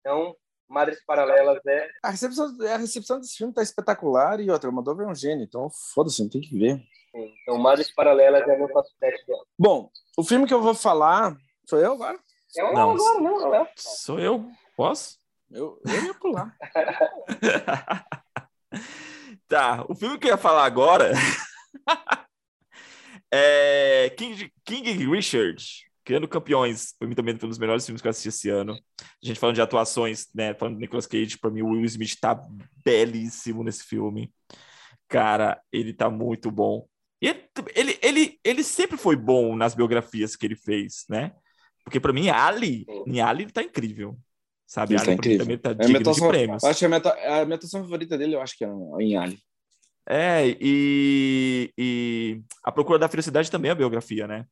Então, Madres Paralelas é. A recepção, a recepção desse filme tá espetacular e outra, o Moldova é um gênio, então foda-se, não tem que ver. Sim. Então, Madres Paralelas é meu top 7 dela. Bom, o filme que eu vou falar. Sou eu agora? É um Não. agora, não, não é? Sou eu. Posso? Eu, eu ia pular. tá, o filme que eu ia falar agora é King, King Richard, Criando Campeões. Foi também um dos melhores filmes que eu assisti esse ano. A gente falando de atuações, né? Falando de Nicolas Cage, pra mim o Will Smith tá belíssimo nesse filme. Cara, ele tá muito bom. E ele, ele, ele, ele sempre foi bom nas biografias que ele fez, né? Porque pra mim, Ali, em Ali, ele tá incrível. Sabe? Tá Ali mim incrível. também tá É digno de atuação- prêmios. acho que a minha, a minha atuação favorita dele, eu acho que é em Ali. É, e, e A Procura da Felicidade também é a biografia, né?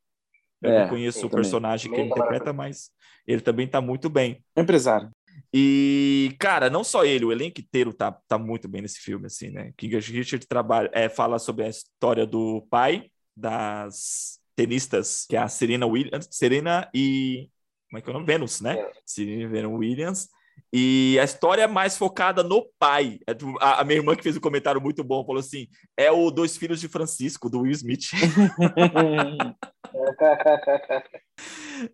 Eu É, não conheço o também. personagem que ele Também interpreta, mas ele também tá muito bem. Empresário. E, cara, não só ele, o elenco inteiro tá, tá muito bem nesse filme, assim, né? King Richard trabalha, é, fala sobre a história do pai das tenistas, que é a Serena Williams, Serena e... Como é que é o nome? Venus, né? É. Serena e Venus Williams. E a história é mais focada no pai. É do- A, minha irmã que fez um comentário muito bom, falou assim, é o Dois Filhos de Francisco, do Will Smith.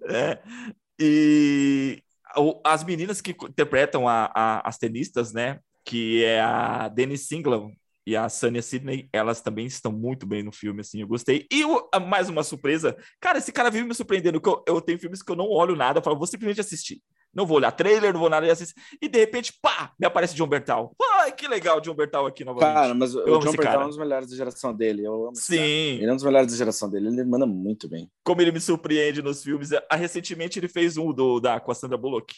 É. E as meninas que interpretam a- a- as tenistas, né? Que é a Denise Singlam e a Sanya Sidney, elas também estão muito bem no filme, assim, eu gostei. E mais uma surpresa, cara, esse cara vive me surpreendendo, que eu, eu tenho filmes que eu não olho nada, eu falo, vou simplesmente assistir. Não vou olhar trailer, não vou nada, e assistir. E de repente, pá, me aparece John Bertal. Ai, que legal John Bertal aqui novamente. Cara, mas o amo o John Bertal cara. é um dos melhores da geração dele. Eu amo. Sim. Ele é um dos melhores da geração dele. Ele manda muito bem. como ele me surpreende nos filmes. Ah, recentemente ele fez um do, da, com a Sandra Bullock,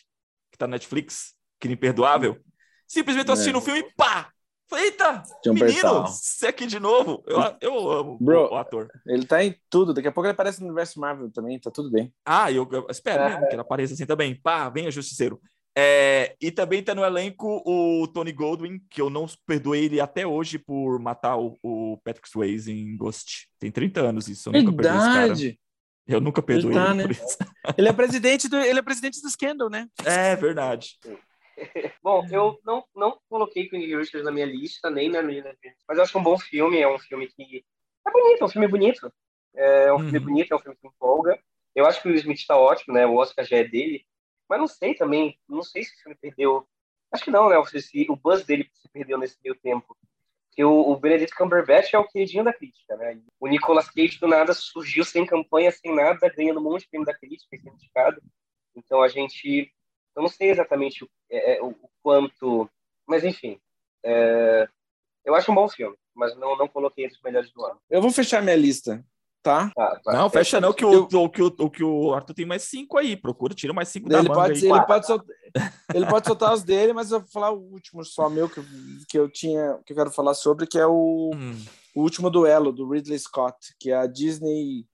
que tá na Netflix, que Imperdoável. Simplesmente tô assistindo É. o filme e pá! Falei, Eita, John menino, Bertal. você aqui de novo. Eu, eu amo Bro. o, o ator. Ele tá em tudo. Daqui a pouco ele aparece no universo Marvel também. Tá tudo bem. Ah, eu, eu espero É. mesmo que ele apareça assim também. Pá, venha, Justiceiro. É, e também tá no elenco o Tony Goldwyn, que eu não perdoei ele até hoje por matar o, o Patrick Swayze em Ghost. Tem 30 anos isso, eu nunca perdoei esse cara. Verdade. Eu nunca perdoei tá, ele né? por isso. Ele é presidente do, ele é presidente do Scandal, né? É verdade. Bom, eu não, não coloquei King Richard na minha lista, nem na minha. Mas eu acho um bom filme, é um filme que. É bonito, é um filme bonito. É um filme Uhum. bonito, é um filme que empolga. Eu acho que o Will Smith tá ótimo, né? O Oscar já é dele. Mas não sei também, não sei se o filme perdeu. Acho que não, né? Se- se o buzz dele se perdeu nesse meio tempo. Porque o, o Benedict Cumberbatch é o queridinho da crítica, né? O Nicolas Cage do nada surgiu sem campanha, sem nada, ganhando um monte de prêmio da crítica sendo indicado. Então a gente. Eu não sei exatamente o, é, é, o, o quanto. Mas enfim. é, eu acho um bom filme, mas não, não coloquei entre os melhores do ano. Eu vou fechar minha lista, tá? Tá, tá. Não, fecha não, que o, Eu- o, que o, o que o Arthur tem mais cinco aí. Procura, tira mais cinco da Ele manga pode, aí. ele, pode soltar, ele pode soltar os dele, mas eu vou falar o último só meu que, eu- que eu tinha, que eu quero falar sobre, que é o, Hum, o último duelo do Ridley Scott, que a Disney,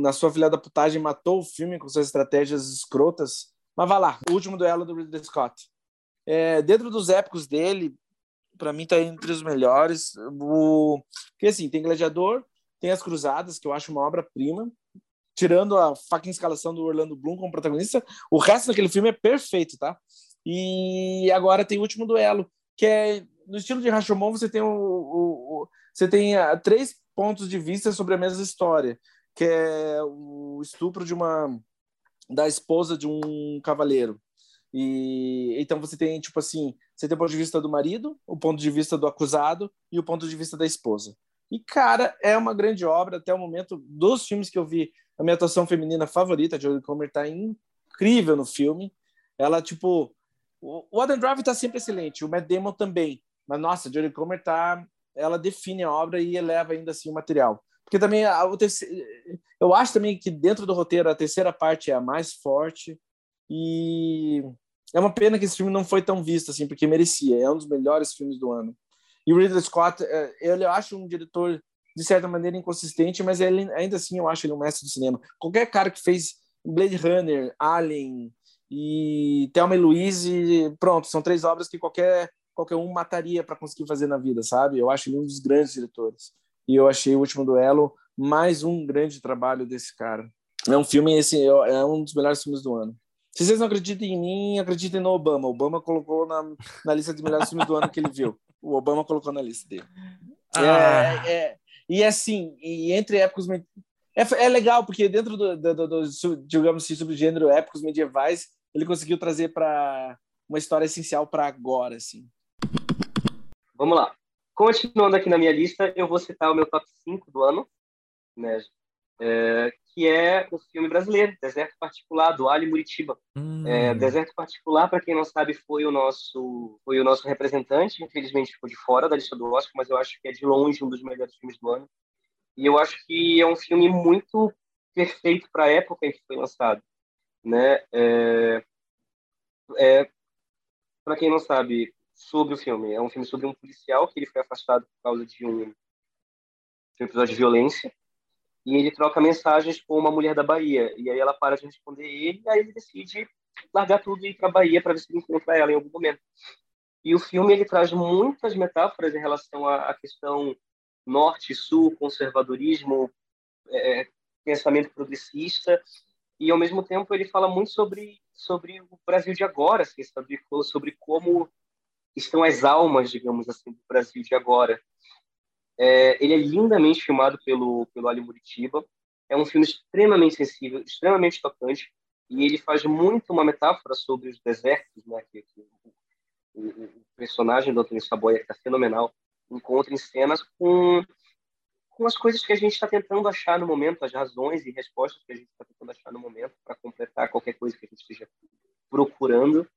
na sua filha da putagem, matou o filme com suas estratégias escrotas. Mas vai lá, o último duelo do Ridley Scott. É, dentro dos épicos dele, para mim tá entre os melhores. O, porque assim, tem Gladiador, tem As Cruzadas, que eu acho uma obra-prima. Tirando a fucking escalação do Orlando Bloom como protagonista, o resto daquele filme é perfeito, tá? E agora tem o último duelo, que é no estilo de Rashomon, você tem o, o- o- você tem ah, três pontos de vista sobre a mesma história, que é o estupro de uma da esposa de um cavaleiro. E então você tem tipo assim, você tem o ponto de vista do marido, o ponto de vista do acusado e o ponto de vista da esposa. E cara, é uma grande obra até o momento dos filmes que eu vi. A minha atuação feminina favorita, Jodie Comer, tá incrível no filme. Ela tipo o Adam Driver tá sempre excelente, o Matt Damon também. Mas nossa, Jodie Comer tá ela define a obra e eleva ainda assim o material. Porque também a, o terceiro, eu acho também que dentro do roteiro a terceira parte é a mais forte e é uma pena que esse filme não foi tão visto assim, porque merecia. É um dos melhores filmes do ano. E o Ridley Scott, é, ele eu acho um diretor de certa maneira inconsistente, mas ele ainda assim eu acho ele um mestre do cinema. Qualquer cara que fez Blade Runner, Alien e Thelma e Louise, pronto, são três obras que qualquer qualquer um mataria para conseguir fazer na vida, sabe? Eu acho ele um dos grandes diretores. E eu achei o último duelo mais um grande trabalho desse cara. É um filme, assim, é um dos melhores filmes do ano. Se vocês não acreditam em mim, acreditem no Obama. O Obama colocou na, na lista de melhores filmes do ano que ele viu. O Obama colocou na lista dele. Ah. É, é, e assim, e entre épocas. É, é legal, porque dentro do, do, do, do digamos assim, subgênero épocos medievais, ele conseguiu trazer para uma história essencial para agora, assim. Vamos lá. Continuando aqui na minha lista, eu vou citar o meu top 5 do ano, né? É, que é o filme brasileiro, Deserto Particular, do Ali Muritiba. Hum. É, Deserto Particular, para quem não sabe, foi o nosso foi o nosso representante, infelizmente ficou de fora da lista do Oscar, mas eu acho que é de longe um dos melhores filmes do ano. E eu acho que é um filme muito perfeito para a época em que foi lançado. Né? É, é, para quem não sabe sobre o filme, é um filme sobre um policial que ele foi afastado por causa de um, de um episódio de violência e ele troca mensagens com uma mulher da Bahia. E aí ela para de responder ele, e aí ele decide largar tudo e ir para a Bahia para ver se ele encontra ela em algum momento. E o filme ele traz muitas metáforas em relação à, questão norte-sul, conservadorismo, é, pensamento progressista, e ao mesmo tempo ele fala muito sobre sobre o Brasil de agora, assim, sobre, sobre como estão as almas, digamos assim, do Brasil de agora. É, ele é lindamente filmado pelo, pelo Ali Muritiba. É um filme extremamente sensível, extremamente tocante. E ele faz muito uma metáfora sobre os desertos, né? Que, que o, o, personagem do Antônio Saboia, que está fenomenal, encontra em cenas com, com as coisas que a gente está tentando achar no momento, as razões e respostas que a gente está tentando achar no momento para completar qualquer coisa que a gente esteja procurando.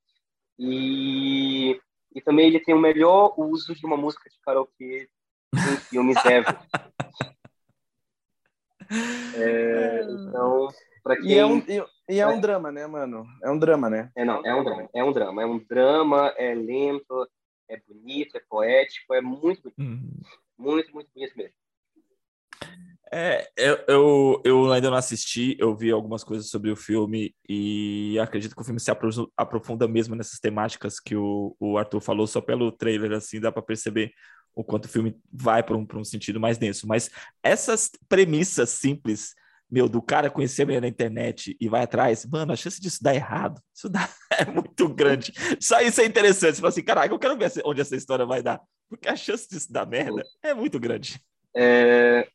E, e também ele tem o melhor uso de uma música de karaokê em filmes ever. É, então, para quem... E é, um, e é um drama, né, mano? É um drama, né? É, não, é um drama. É um drama. É um drama, é lento, é bonito, é poético, é muito bonito. Uhum. Muito, muito bonito mesmo. É, eu, eu, eu, ainda não assisti, eu vi algumas coisas sobre o filme e acredito que o filme se aprofunda mesmo nessas temáticas que o, o Arthur falou, só pelo trailer, assim, dá para perceber o quanto o filme vai para um, um sentido mais denso. Mas essas premissas simples, meu, do cara conhecer a mulher na internet e vai atrás, mano, a chance disso dar errado, isso dá, é muito grande. Só isso é interessante. Você fala assim, caraca, eu quero ver onde essa história vai dar. Porque a chance disso dar merda é muito grande. É,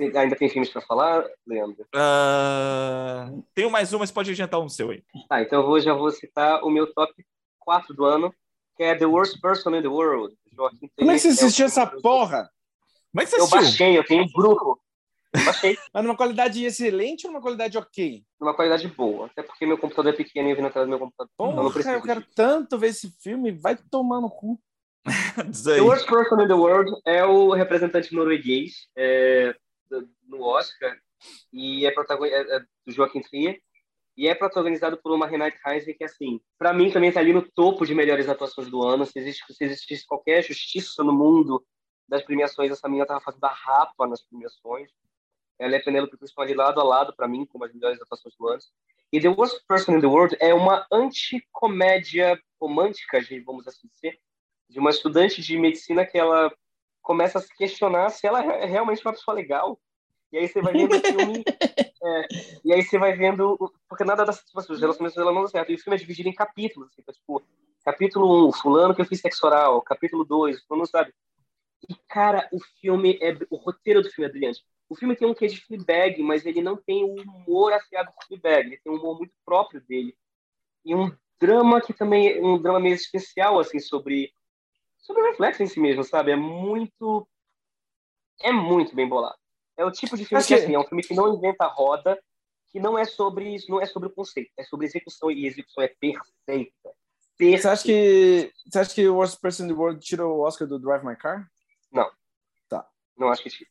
ainda tem filmes para falar, Leandro? Uh, tenho mais um, mas pode adiantar um seu aí. Tá, então eu vou, já vou citar o meu top 4 do ano, que é The Worst Person in the World. Joaquim Como é que você assistiu é essa porra? Como é que você eu assistiu? Eu baixei, eu tenho um grupo. Eu baixei. Mas numa qualidade excelente ou numa qualidade ok? Numa qualidade boa. Até porque meu computador é pequeno e eu vi na tela do meu computador. Porra, eu, não preciso eu quero tanto ver esse filme. Vai tomar no cu. the Worst Person in the World é o representante norueguês é, no Oscar e é, protagonista, é, é do Joaquim Trier e é protagonizado por uma Renate Heisen que, assim, para mim também está ali no topo de melhores atuações do ano. Se, existe, se existisse qualquer justiça no mundo das premiações, essa menina estava fazendo a rapa nas premiações. Ela é Penelope Cruz ali lado a lado, para mim, como as melhores atuações do ano. E The Worst Person in the World é uma anticomédia romântica, vamos assim dizer, de uma estudante de medicina que ela começa a se questionar se ela é realmente uma pessoa legal. E aí você vai vendo o filme é, e aí você vai vendo, porque nada das tipo, os relacionamentos dela não dão certo. E o filme é dividido em capítulos, assim, então, tipo, capítulo 1, fulano que eu fiz sexo oral, capítulo 2, fulano sabe. E, cara, o filme é. O roteiro do filme é brilhante. O filme tem um quê de Fleabag, mas ele não tem o humor afiado do Fleabag, ele tem um humor muito próprio dele. E um drama que também um drama meio especial, assim, sobre. Sobre o reflexo em si mesmo, sabe? É muito. É muito bem bolado. É o tipo de filme que, assim, é um filme que não inventa roda, que não é sobre isso, não é sobre o conceito, é sobre execução e a execução é perfeita. perfeita. Você acha que você acha que o Worst Person in the World tirou o Oscar do Drive My Car? Não. Tá. Não acho que tira.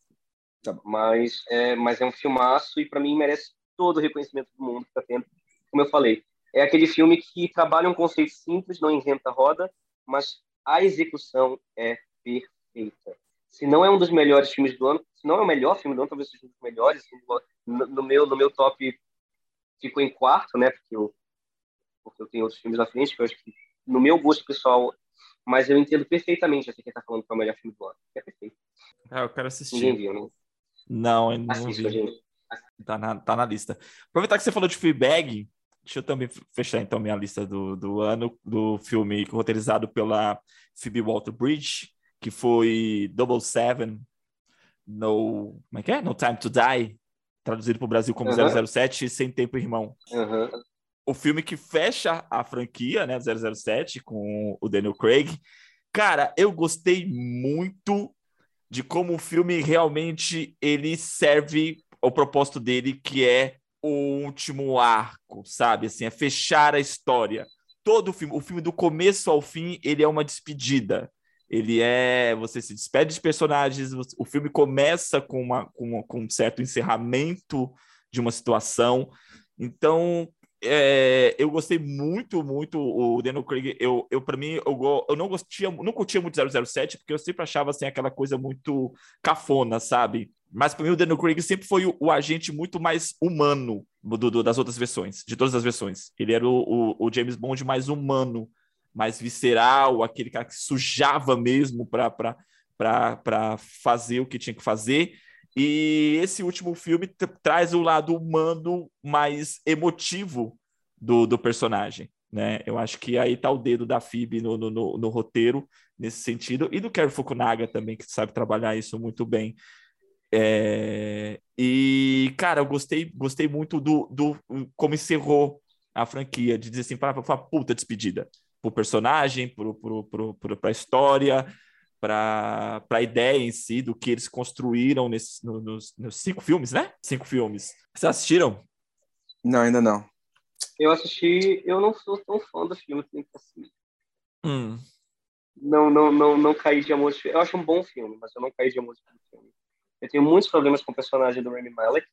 Tá mas é, mas é um filmaço e para mim merece todo o reconhecimento do mundo que tá tendo. Como eu falei, é aquele filme que trabalha um conceito simples, não inventa roda, mas a execução é perfeita se não é um dos melhores filmes do ano, se não é o melhor filme do ano, talvez seja um dos melhores. No, no, meu, no meu top ficou em quarto, né? Porque eu, porque eu tenho outros filmes na frente, que eu acho que, no meu gosto pessoal, mas eu entendo perfeitamente assim, quem tá falando que é o melhor filme do ano. É perfeito. Ah, eu quero assistir. Ninguém viu, né? Não, ainda não Assista, vi. Gente. Tá na, tá na lista. Aproveitar que você falou de Fleabag, deixa eu também fechar então minha lista do, do ano do filme roteirizado pela Phoebe Waller-Bridge, que foi Double Seven, No, como é que é? No Time to Die, traduzido para o Brasil como uhum. 007, Sem Tempo Irmão. Uhum. O filme que fecha a franquia, né, 007, com o Daniel Craig. Cara, eu gostei muito de como o filme realmente ele serve ao propósito dele, que é o último arco, sabe? Assim, é fechar a história. Todo o filme, o filme do começo ao fim, ele é uma despedida. Ele é. Você se despede de personagens, o filme começa com, uma, com, com um certo encerramento de uma situação. Então, é, eu gostei muito, muito o Daniel Craig. Eu, eu para mim, eu, eu não gostia, não curtia muito 007, porque eu sempre achava assim aquela coisa muito cafona, sabe? Mas para mim o Daniel Craig sempre foi o, o agente muito mais humano do, do, das outras versões, de todas as versões. Ele era o, o, o James Bond mais humano, mais visceral, aquele cara que sujava mesmo para fazer o que tinha que fazer. E esse último filme traz o lado humano mais emotivo do, do personagem. Né? Eu acho que aí tá o dedo da Phoebe no, no, no, no roteiro nesse sentido, e do Kerry Fukunaga também, que sabe trabalhar isso muito bem. É... E, cara, eu gostei, gostei muito do, do como encerrou a franquia, de dizer assim, para uma puta despedida pro personagem, pro, pro, pro, pro, pra história, para a ideia em si do que eles construíram nesses, no, nos, nos, cinco filmes, né? Cinco filmes. Vocês assistiram? Não, ainda não. Eu assisti, eu não sou tão fã do filme que assim. Hum. Não, não, não, não caí de amor. Eu acho um bom filme, mas eu não caí de amor pelo filme. Eu tenho muitos problemas com o personagem do Rami Malek.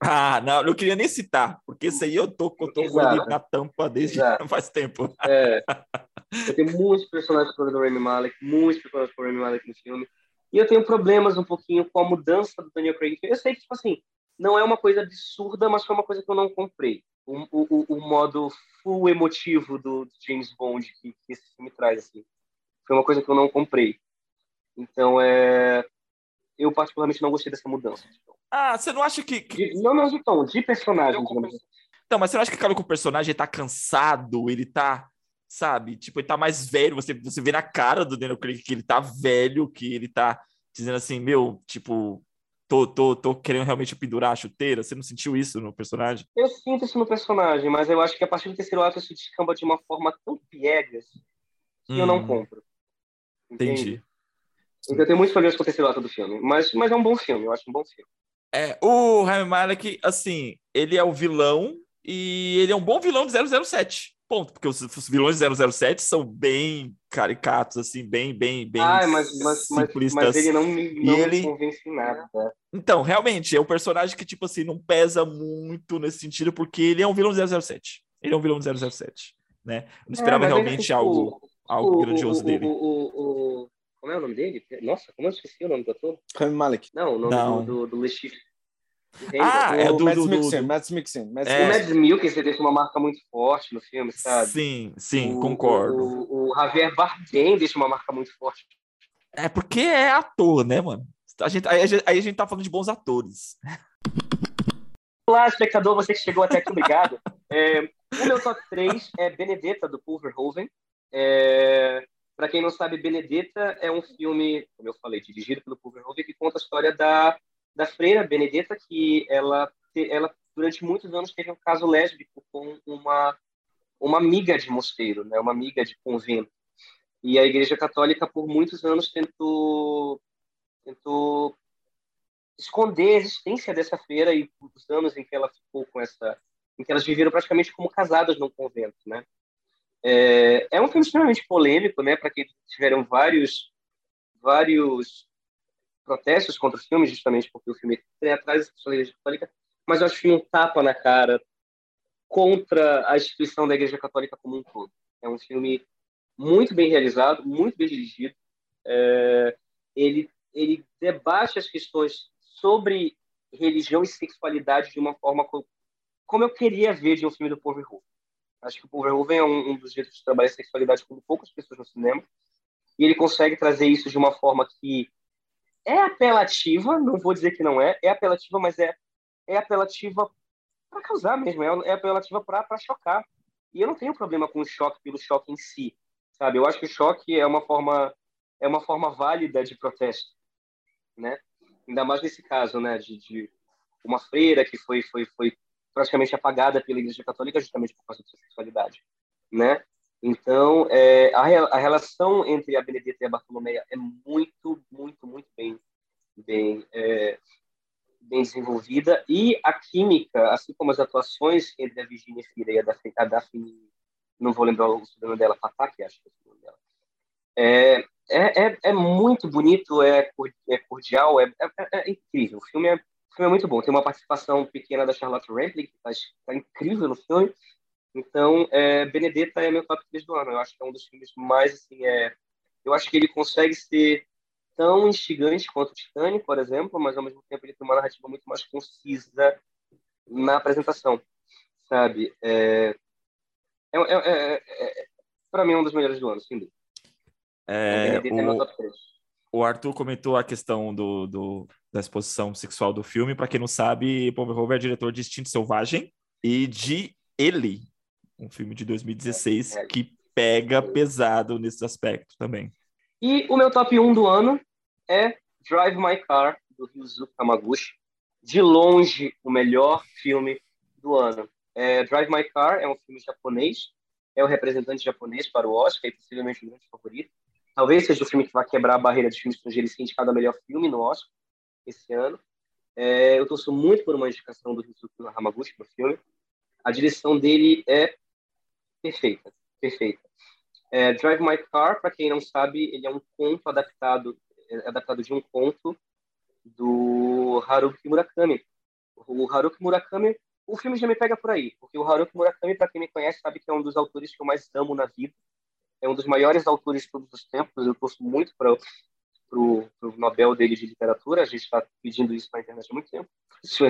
Ah, não, eu queria nem citar, porque isso aí eu tô, eu tô com ele na tampa desde Exato. faz tempo. É. Eu tenho muitos personagens com o Rami Malek, muitos personagens com o Rami Malek no filme. E eu tenho problemas um pouquinho com a mudança do Daniel Craig. Eu sei que, tipo assim, não é uma coisa absurda, mas foi uma coisa que eu não comprei. O, o, o modo full emotivo do James Bond que, que esse filme traz, assim. Foi uma coisa que eu não comprei. Então, é... Eu particularmente não gostei dessa mudança. Então. Ah, você não acha que. que... De, não, não de tom, de personagem, digamos assim. Não, mas você não acha que cara, com o personagem tá cansado, ele tá, sabe? Tipo, ele tá mais velho. Você, você vê na cara do Daniel Craig que ele tá velho, que ele tá dizendo assim, meu, tipo, tô, tô, tô querendo realmente pendurar a chuteira. Você não sentiu isso no personagem? Eu sinto isso no personagem, mas eu acho que a partir do terceiro ato isso descamba de uma forma tão piegas que hum. eu não hum. compro. Entende? Entendi. Então, eu tenho muitos problemas com o terceiro ato do filme, mas, mas é um bom filme, eu acho um bom filme. É, o Rami Malek, assim, ele é o vilão e ele é um bom vilão de 007. Ponto, porque os, os vilões de 007 são bem caricatos, assim, bem, bem, bem ah, mas, mas, simplistas. Mas, mas ele não, me, não ele... me convence em nada. Então, realmente, é um personagem que, tipo assim, não pesa muito nesse sentido, porque ele é um vilão de 007. Ele é um vilão de 007, né? Eu não esperava é, realmente tipo, algo, algo grandioso o, dele. O, o, como é o nome dele? Nossa, como eu esqueci o nome do ator? Rami Malek. Não, o nome não. do, do, do Lechif. Ah, é do, Mads do, Mikkelsen. Mads Mikkelsen. Mads é. O Mads Mikkelsen deixa uma marca muito forte no filme, sabe? Sim, sim, o, concordo. O, o, Javier Bardem deixa uma marca muito forte. É porque é ator, né, mano? A gente, aí, a gente, aí a gente tá falando de bons atores. Olá, espectador, você que chegou até aqui, obrigado. É, o meu top 3 é Benedetta, do Paul Verhoeven. É, para quem não sabe, Benedetta é um filme, como eu falei, dirigido pelo Paul Verhoeven, que conta a história da, da freira Benedetta, que ela, ela durante muitos anos teve um caso lésbico com uma uma amiga de mosteiro, né, uma amiga de convento. E a Igreja Católica por muitos anos tentou tentou esconder a existência dessa freira e os anos em que ela ficou com essa em que elas viveram praticamente como casadas no convento, né? É, é um filme extremamente polêmico, né? Para quem tiveram vários, vários protestos contra o filme, justamente porque o filme tem atrás da Igreja Católica, mas eu acho que um tapa na cara contra a instituição da Igreja Católica como um todo. É um filme muito bem realizado, muito bem dirigido. É, ele, ele debate as questões sobre religião e sexualidade de uma forma como eu queria ver de um filme do Paul Verhoeven. Acho que o Verhoeven é um, um dos jeitos de trabalhar a sexualidade como poucas pessoas no cinema. E ele consegue trazer isso de uma forma que é apelativa, não vou dizer que não é, é apelativa, mas é é apelativa para causar mesmo, é, é apelativa para chocar. E eu não tenho problema com o choque pelo choque em si, sabe? Eu acho que o choque é uma forma é uma forma válida de protesto, né? Ainda mais nesse caso, né, de, de uma freira que foi foi foi praticamente apagada pela Igreja Católica justamente por causa da sua sexualidade, né? Então, é, a, a relação entre a Benedita e a Bartolomeia é muito, muito, muito bem, bem, é, bem desenvolvida e a química, assim como as atuações entre a Virginia Fira e a Daphne, não vou lembrar o nome dela, Fataki, acho que é o nome dela, é, é, é, é, muito bonito, é, é cordial, é, é, incrível. O filme é, filme é muito bom. Tem uma participação pequena da Charlotte Rampling, que está incrível no filme. Então, é, Benedetta é meu top 3 do ano. Eu acho que é um dos filmes mais, assim, é... Eu acho que ele consegue ser tão instigante quanto Titanic, por exemplo, mas ao mesmo tempo ele tem uma narrativa muito mais concisa na apresentação, sabe? É, é, é, é, é para mim é um dos melhores do ano, sem dúvida. É, o, o, Arthur comentou a questão do, do da exposição sexual do filme. Para quem não sabe, Paul Verhoeven é diretor de Instinto Selvagem e de Ele, um filme de 2016 é, é. que pega pesado nesse aspecto também. E o meu top 1 do ano é Drive My Car, do Ryuzo Hamaguchi. De longe, o melhor filme do ano. É, Drive My Car é um filme japonês, é o representante japonês para o Oscar e possivelmente o grande favorito. Talvez seja o filme que vai quebrar a barreira de filme estrangeiro e ser indicado a melhor filme no Oscar esse ano. É, eu torço muito por uma indicação do Ryuzo Hamaguchi para o filme. A direção dele é perfeita, perfeita. É, Drive My Car, para quem não sabe, ele é um conto adaptado, é adaptado de um conto do Haruki Murakami. O Haruki Murakami, o filme já me pega por aí, porque o Haruki Murakami, para quem me conhece, sabe que é um dos autores que eu mais amo na vida. É um dos maiores autores de todos os tempos. Eu gosto muito para pro Nobel dele de literatura. A gente está pedindo isso na internet há muito tempo,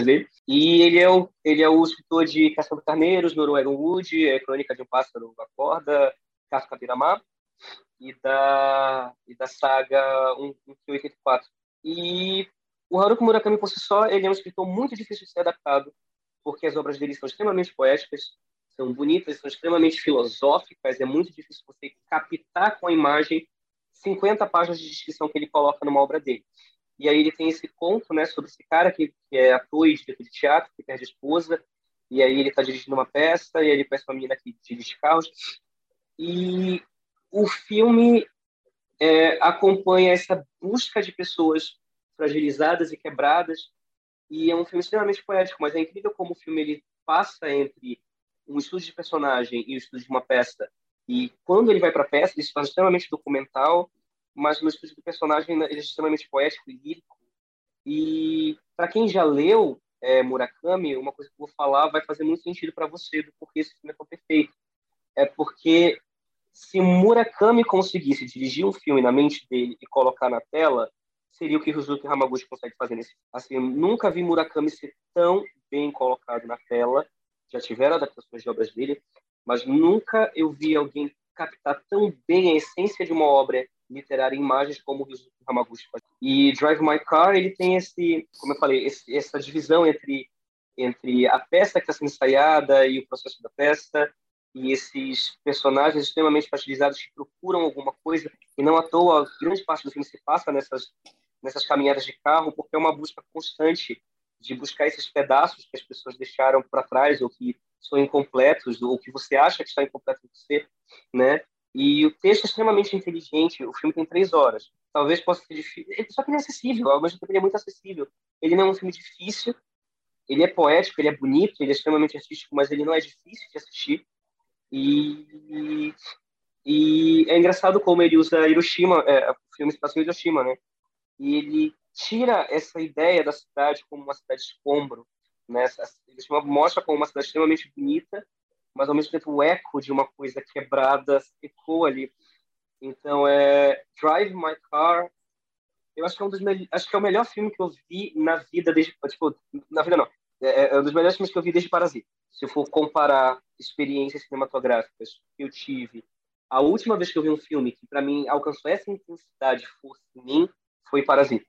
dele. E ele é o ele é o escritor de Caçando Carneiros, Noruega Wood, é Crônica de um Pássaro Acorda, Kafka Piramá e da e da saga 184. E o Haruki Murakami por si só, ele é um escritor muito difícil de ser adaptado, porque as obras dele são extremamente poéticas, são bonitas, são extremamente filosóficas, é muito difícil você captar com a imagem 50 páginas de descrição que ele coloca numa obra dele. E aí ele tem esse conto, né, sobre esse cara que, que é ator e de teatro, que perde a esposa, e aí ele está dirigindo uma peça, e aí ele conhece uma menina que dirige carros. E o filme é, acompanha essa busca de pessoas fragilizadas e quebradas, e é um filme extremamente poético, mas é incrível como o filme ele passa entre um estudo de personagem e o estudo de uma peça e quando ele vai para a peça, ele se faz extremamente documental, mas no estúdio do personagem ele é extremamente poético e lírico. E para quem já leu é, Murakami, uma coisa que eu vou falar vai fazer muito sentido para você do porquê esse filme é tão perfeito. É porque se Murakami conseguisse dirigir um filme na mente dele e colocar na tela, seria o que Ryuzuki Hamaguchi consegue fazer nesse. Assim, eu nunca vi Murakami ser tão bem colocado na tela. Já tiveram adaptações de obras dele, mas nunca eu vi alguém captar tão bem a essência de uma obra literária em imagens como o Hamaguchi faz. E Drive My Car, ele tem esse, como eu falei, esse, essa divisão entre entre a peça que está sendo ensaiada e o processo da peça e esses personagens extremamente facilizados que procuram alguma coisa e não à toa grande parte do filme se passa nessas nessas caminhadas de carro porque é uma busca constante de buscar esses pedaços que as pessoas deixaram para trás ou que são incompletos ou que você acha que está incompleto em você, né? E o texto é extremamente inteligente. O filme tem três horas. Talvez possa ser difícil, só que ele é acessível. Ao mesmo tempo, ele é muito acessível. Ele não é um filme difícil. Ele é poético, ele é bonito, ele é extremamente artístico, mas ele não é difícil de assistir. E, e é engraçado como ele usa Hiroshima, é, o filme se passa em Hiroshima, né? E ele tira essa ideia da cidade como uma cidade escombro, né? Hiroshima mostra como uma cidade extremamente bonita, mas ao mesmo tempo o eco de uma coisa quebrada ecoa ali. Então é Drive My Car. Eu acho que é um dos acho que é o melhor filme que eu vi na vida desde tipo na vida não é, é um dos melhores filmes que eu vi desde Parasita. Se eu for comparar experiências cinematográficas que eu tive, a última vez que eu vi um filme que para mim alcançou essa intensidade força em mim foi Parasita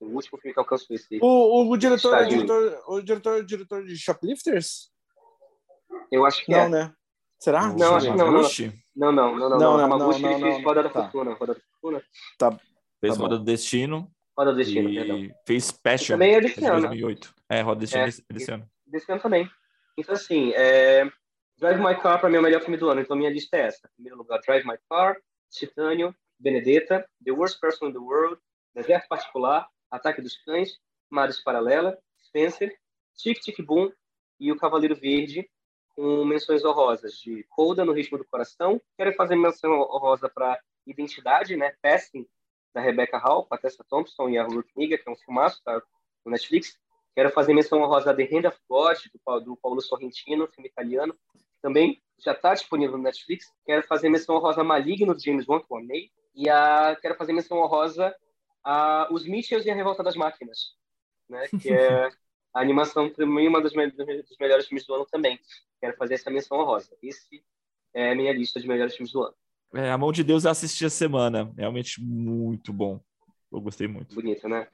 O último filme que alcançou esse. O, o, diretor, o, diretor, o diretor, o diretor de Shoplifters? Eu acho que Não, é. né? Será? Não, acho que não, não, não. Não, não, não, não. Não, não, não, não, não, fez não. Roda da Tá. Fortuna. Roda da Fortuna. Fez Tá. Roda do Destino Roda do Destino, e perdão. fez Passion também é desse de ano. 2008. É, Roda do Destino É. desse, desse ano. Desse ano também. Então, assim, é... Drive My Car, pra mim, é o melhor filme do ano. Então, minha lista é essa. Em primeiro lugar, Drive My Car, Titânio, Benedetta, The Worst Person in the World, Deserto Particular, Ataque dos Cães, Mares Paralela, Spencer, Tic Tic Boom e O Cavaleiro Verde, com menções honrosas de Coda no Ritmo do Coração. Quero fazer menção honrosa para Identidade, né? Passing, da Rebecca Hall, com a Tessa Thompson e a Ruth Niga, que é um filmaço, tá? No Netflix. Quero fazer menção honrosa a The Hand of God, do, do Paulo Sorrentino, filme italiano. Também já está disponível no Netflix. Quero fazer menção honrosa a Maligno, do James Wan, que eu amei. E a, quero fazer menção honrosa a Os Mitchells e a Revolta das Máquinas, né? que é a animação, para mim, uma dos, me- dos melhores filmes do ano também. Quero fazer essa menção honrosa. Esse é a minha lista de melhores filmes do ano. É, a Mão de Deus eu assisti a semana. Realmente muito bom. Eu gostei muito. Bonito, né?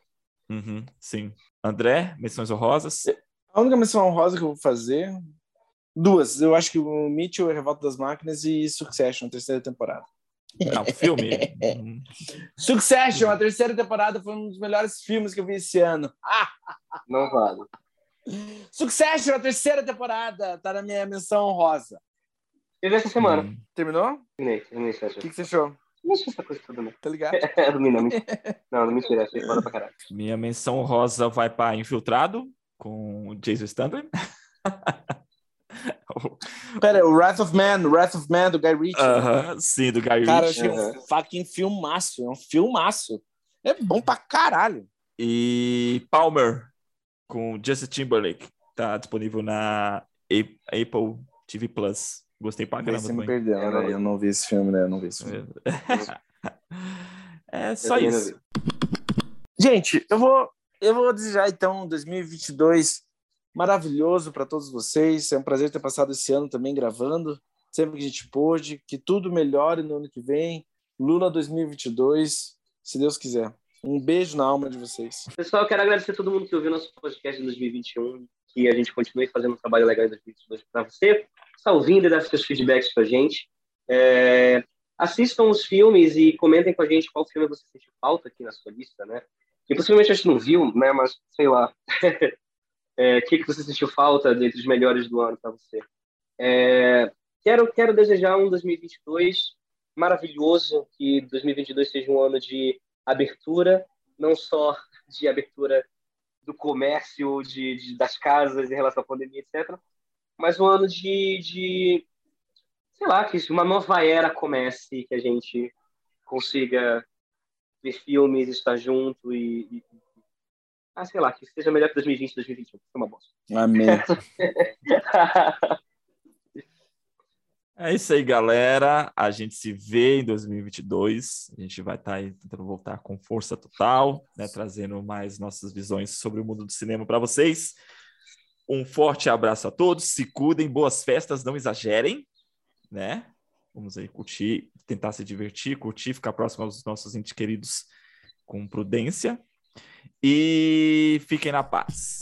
Uhum, sim. André, menções honrosas? A única menção honrosa que eu vou fazer. Duas. Eu acho que o Mitchell, a Revolta das Máquinas e Succession, terceira temporada. Não, filme. Succession, a terceira temporada foi um dos melhores filmes que eu vi esse ano. Não vale. Succession, a terceira temporada, tá na minha menção honrosa. Teve essa semana. hum. Terminou? Terminei, terminei, O que, que você achou? Não achei essa coisa toda, não. Tá ligado? É, dormi, não. Não, não mentira. Achei foda pra caralho. Minha menção honrosa vai para Infiltrado, com o Jason Statham. Pera, o Wrath of Man, o Wrath of Man do Guy Ritchie. Aham, sim, do Guy Cara, eu Ritchie. achei um fucking filmaço. É um filmaço. É bom pra caralho. E Palmer, com Justin Timberlake. Tá disponível na A- Apple TV Plus. Gostei pra caramba Você me perdeu, Eu não né? vi. Eu não vi esse filme, né? Eu não vi esse filme. É só isso. Gente, eu vou, eu vou desejar então um 2022 maravilhoso para todos vocês. É um prazer ter passado esse ano também gravando, sempre que a gente pôde. Que tudo melhore no ano que vem. Lula 2022, se Deus quiser. Um beijo na alma de vocês. Pessoal, eu quero agradecer a todo mundo que ouviu nosso podcast de 2021. Que a gente continue fazendo um trabalho legal em 2022 para você. Está ouvindo e dá seus feedbacks pra gente. É, assistam os filmes e comentem com a gente qual filme você sentiu falta aqui na sua lista, né? Que possivelmente a gente não viu, né? Mas sei lá. É, O que, que você sentiu falta dentre os melhores do ano para você? É, quero, quero desejar um 2022 maravilhoso, que 2022 seja um ano de abertura, não só de abertura do comércio, de, de- das casas em relação à pandemia, etc., mas um ano de, de sei lá, que uma nova era comece, que a gente consiga ver filmes, estar junto e, e- ah, sei lá, que seja melhor que 2020 2021. Foi uma bosta. Amém. É isso aí, galera. A gente se vê em 2022. A gente vai estar aí tentando voltar com força total, né? trazendo mais nossas visões sobre o mundo do cinema para vocês. Um forte abraço a todos. Se cuidem, boas festas, não exagerem, né? Vamos aí curtir, tentar se divertir, curtir, ficar próximo aos nossos entes queridos com prudência. E fiquem na paz.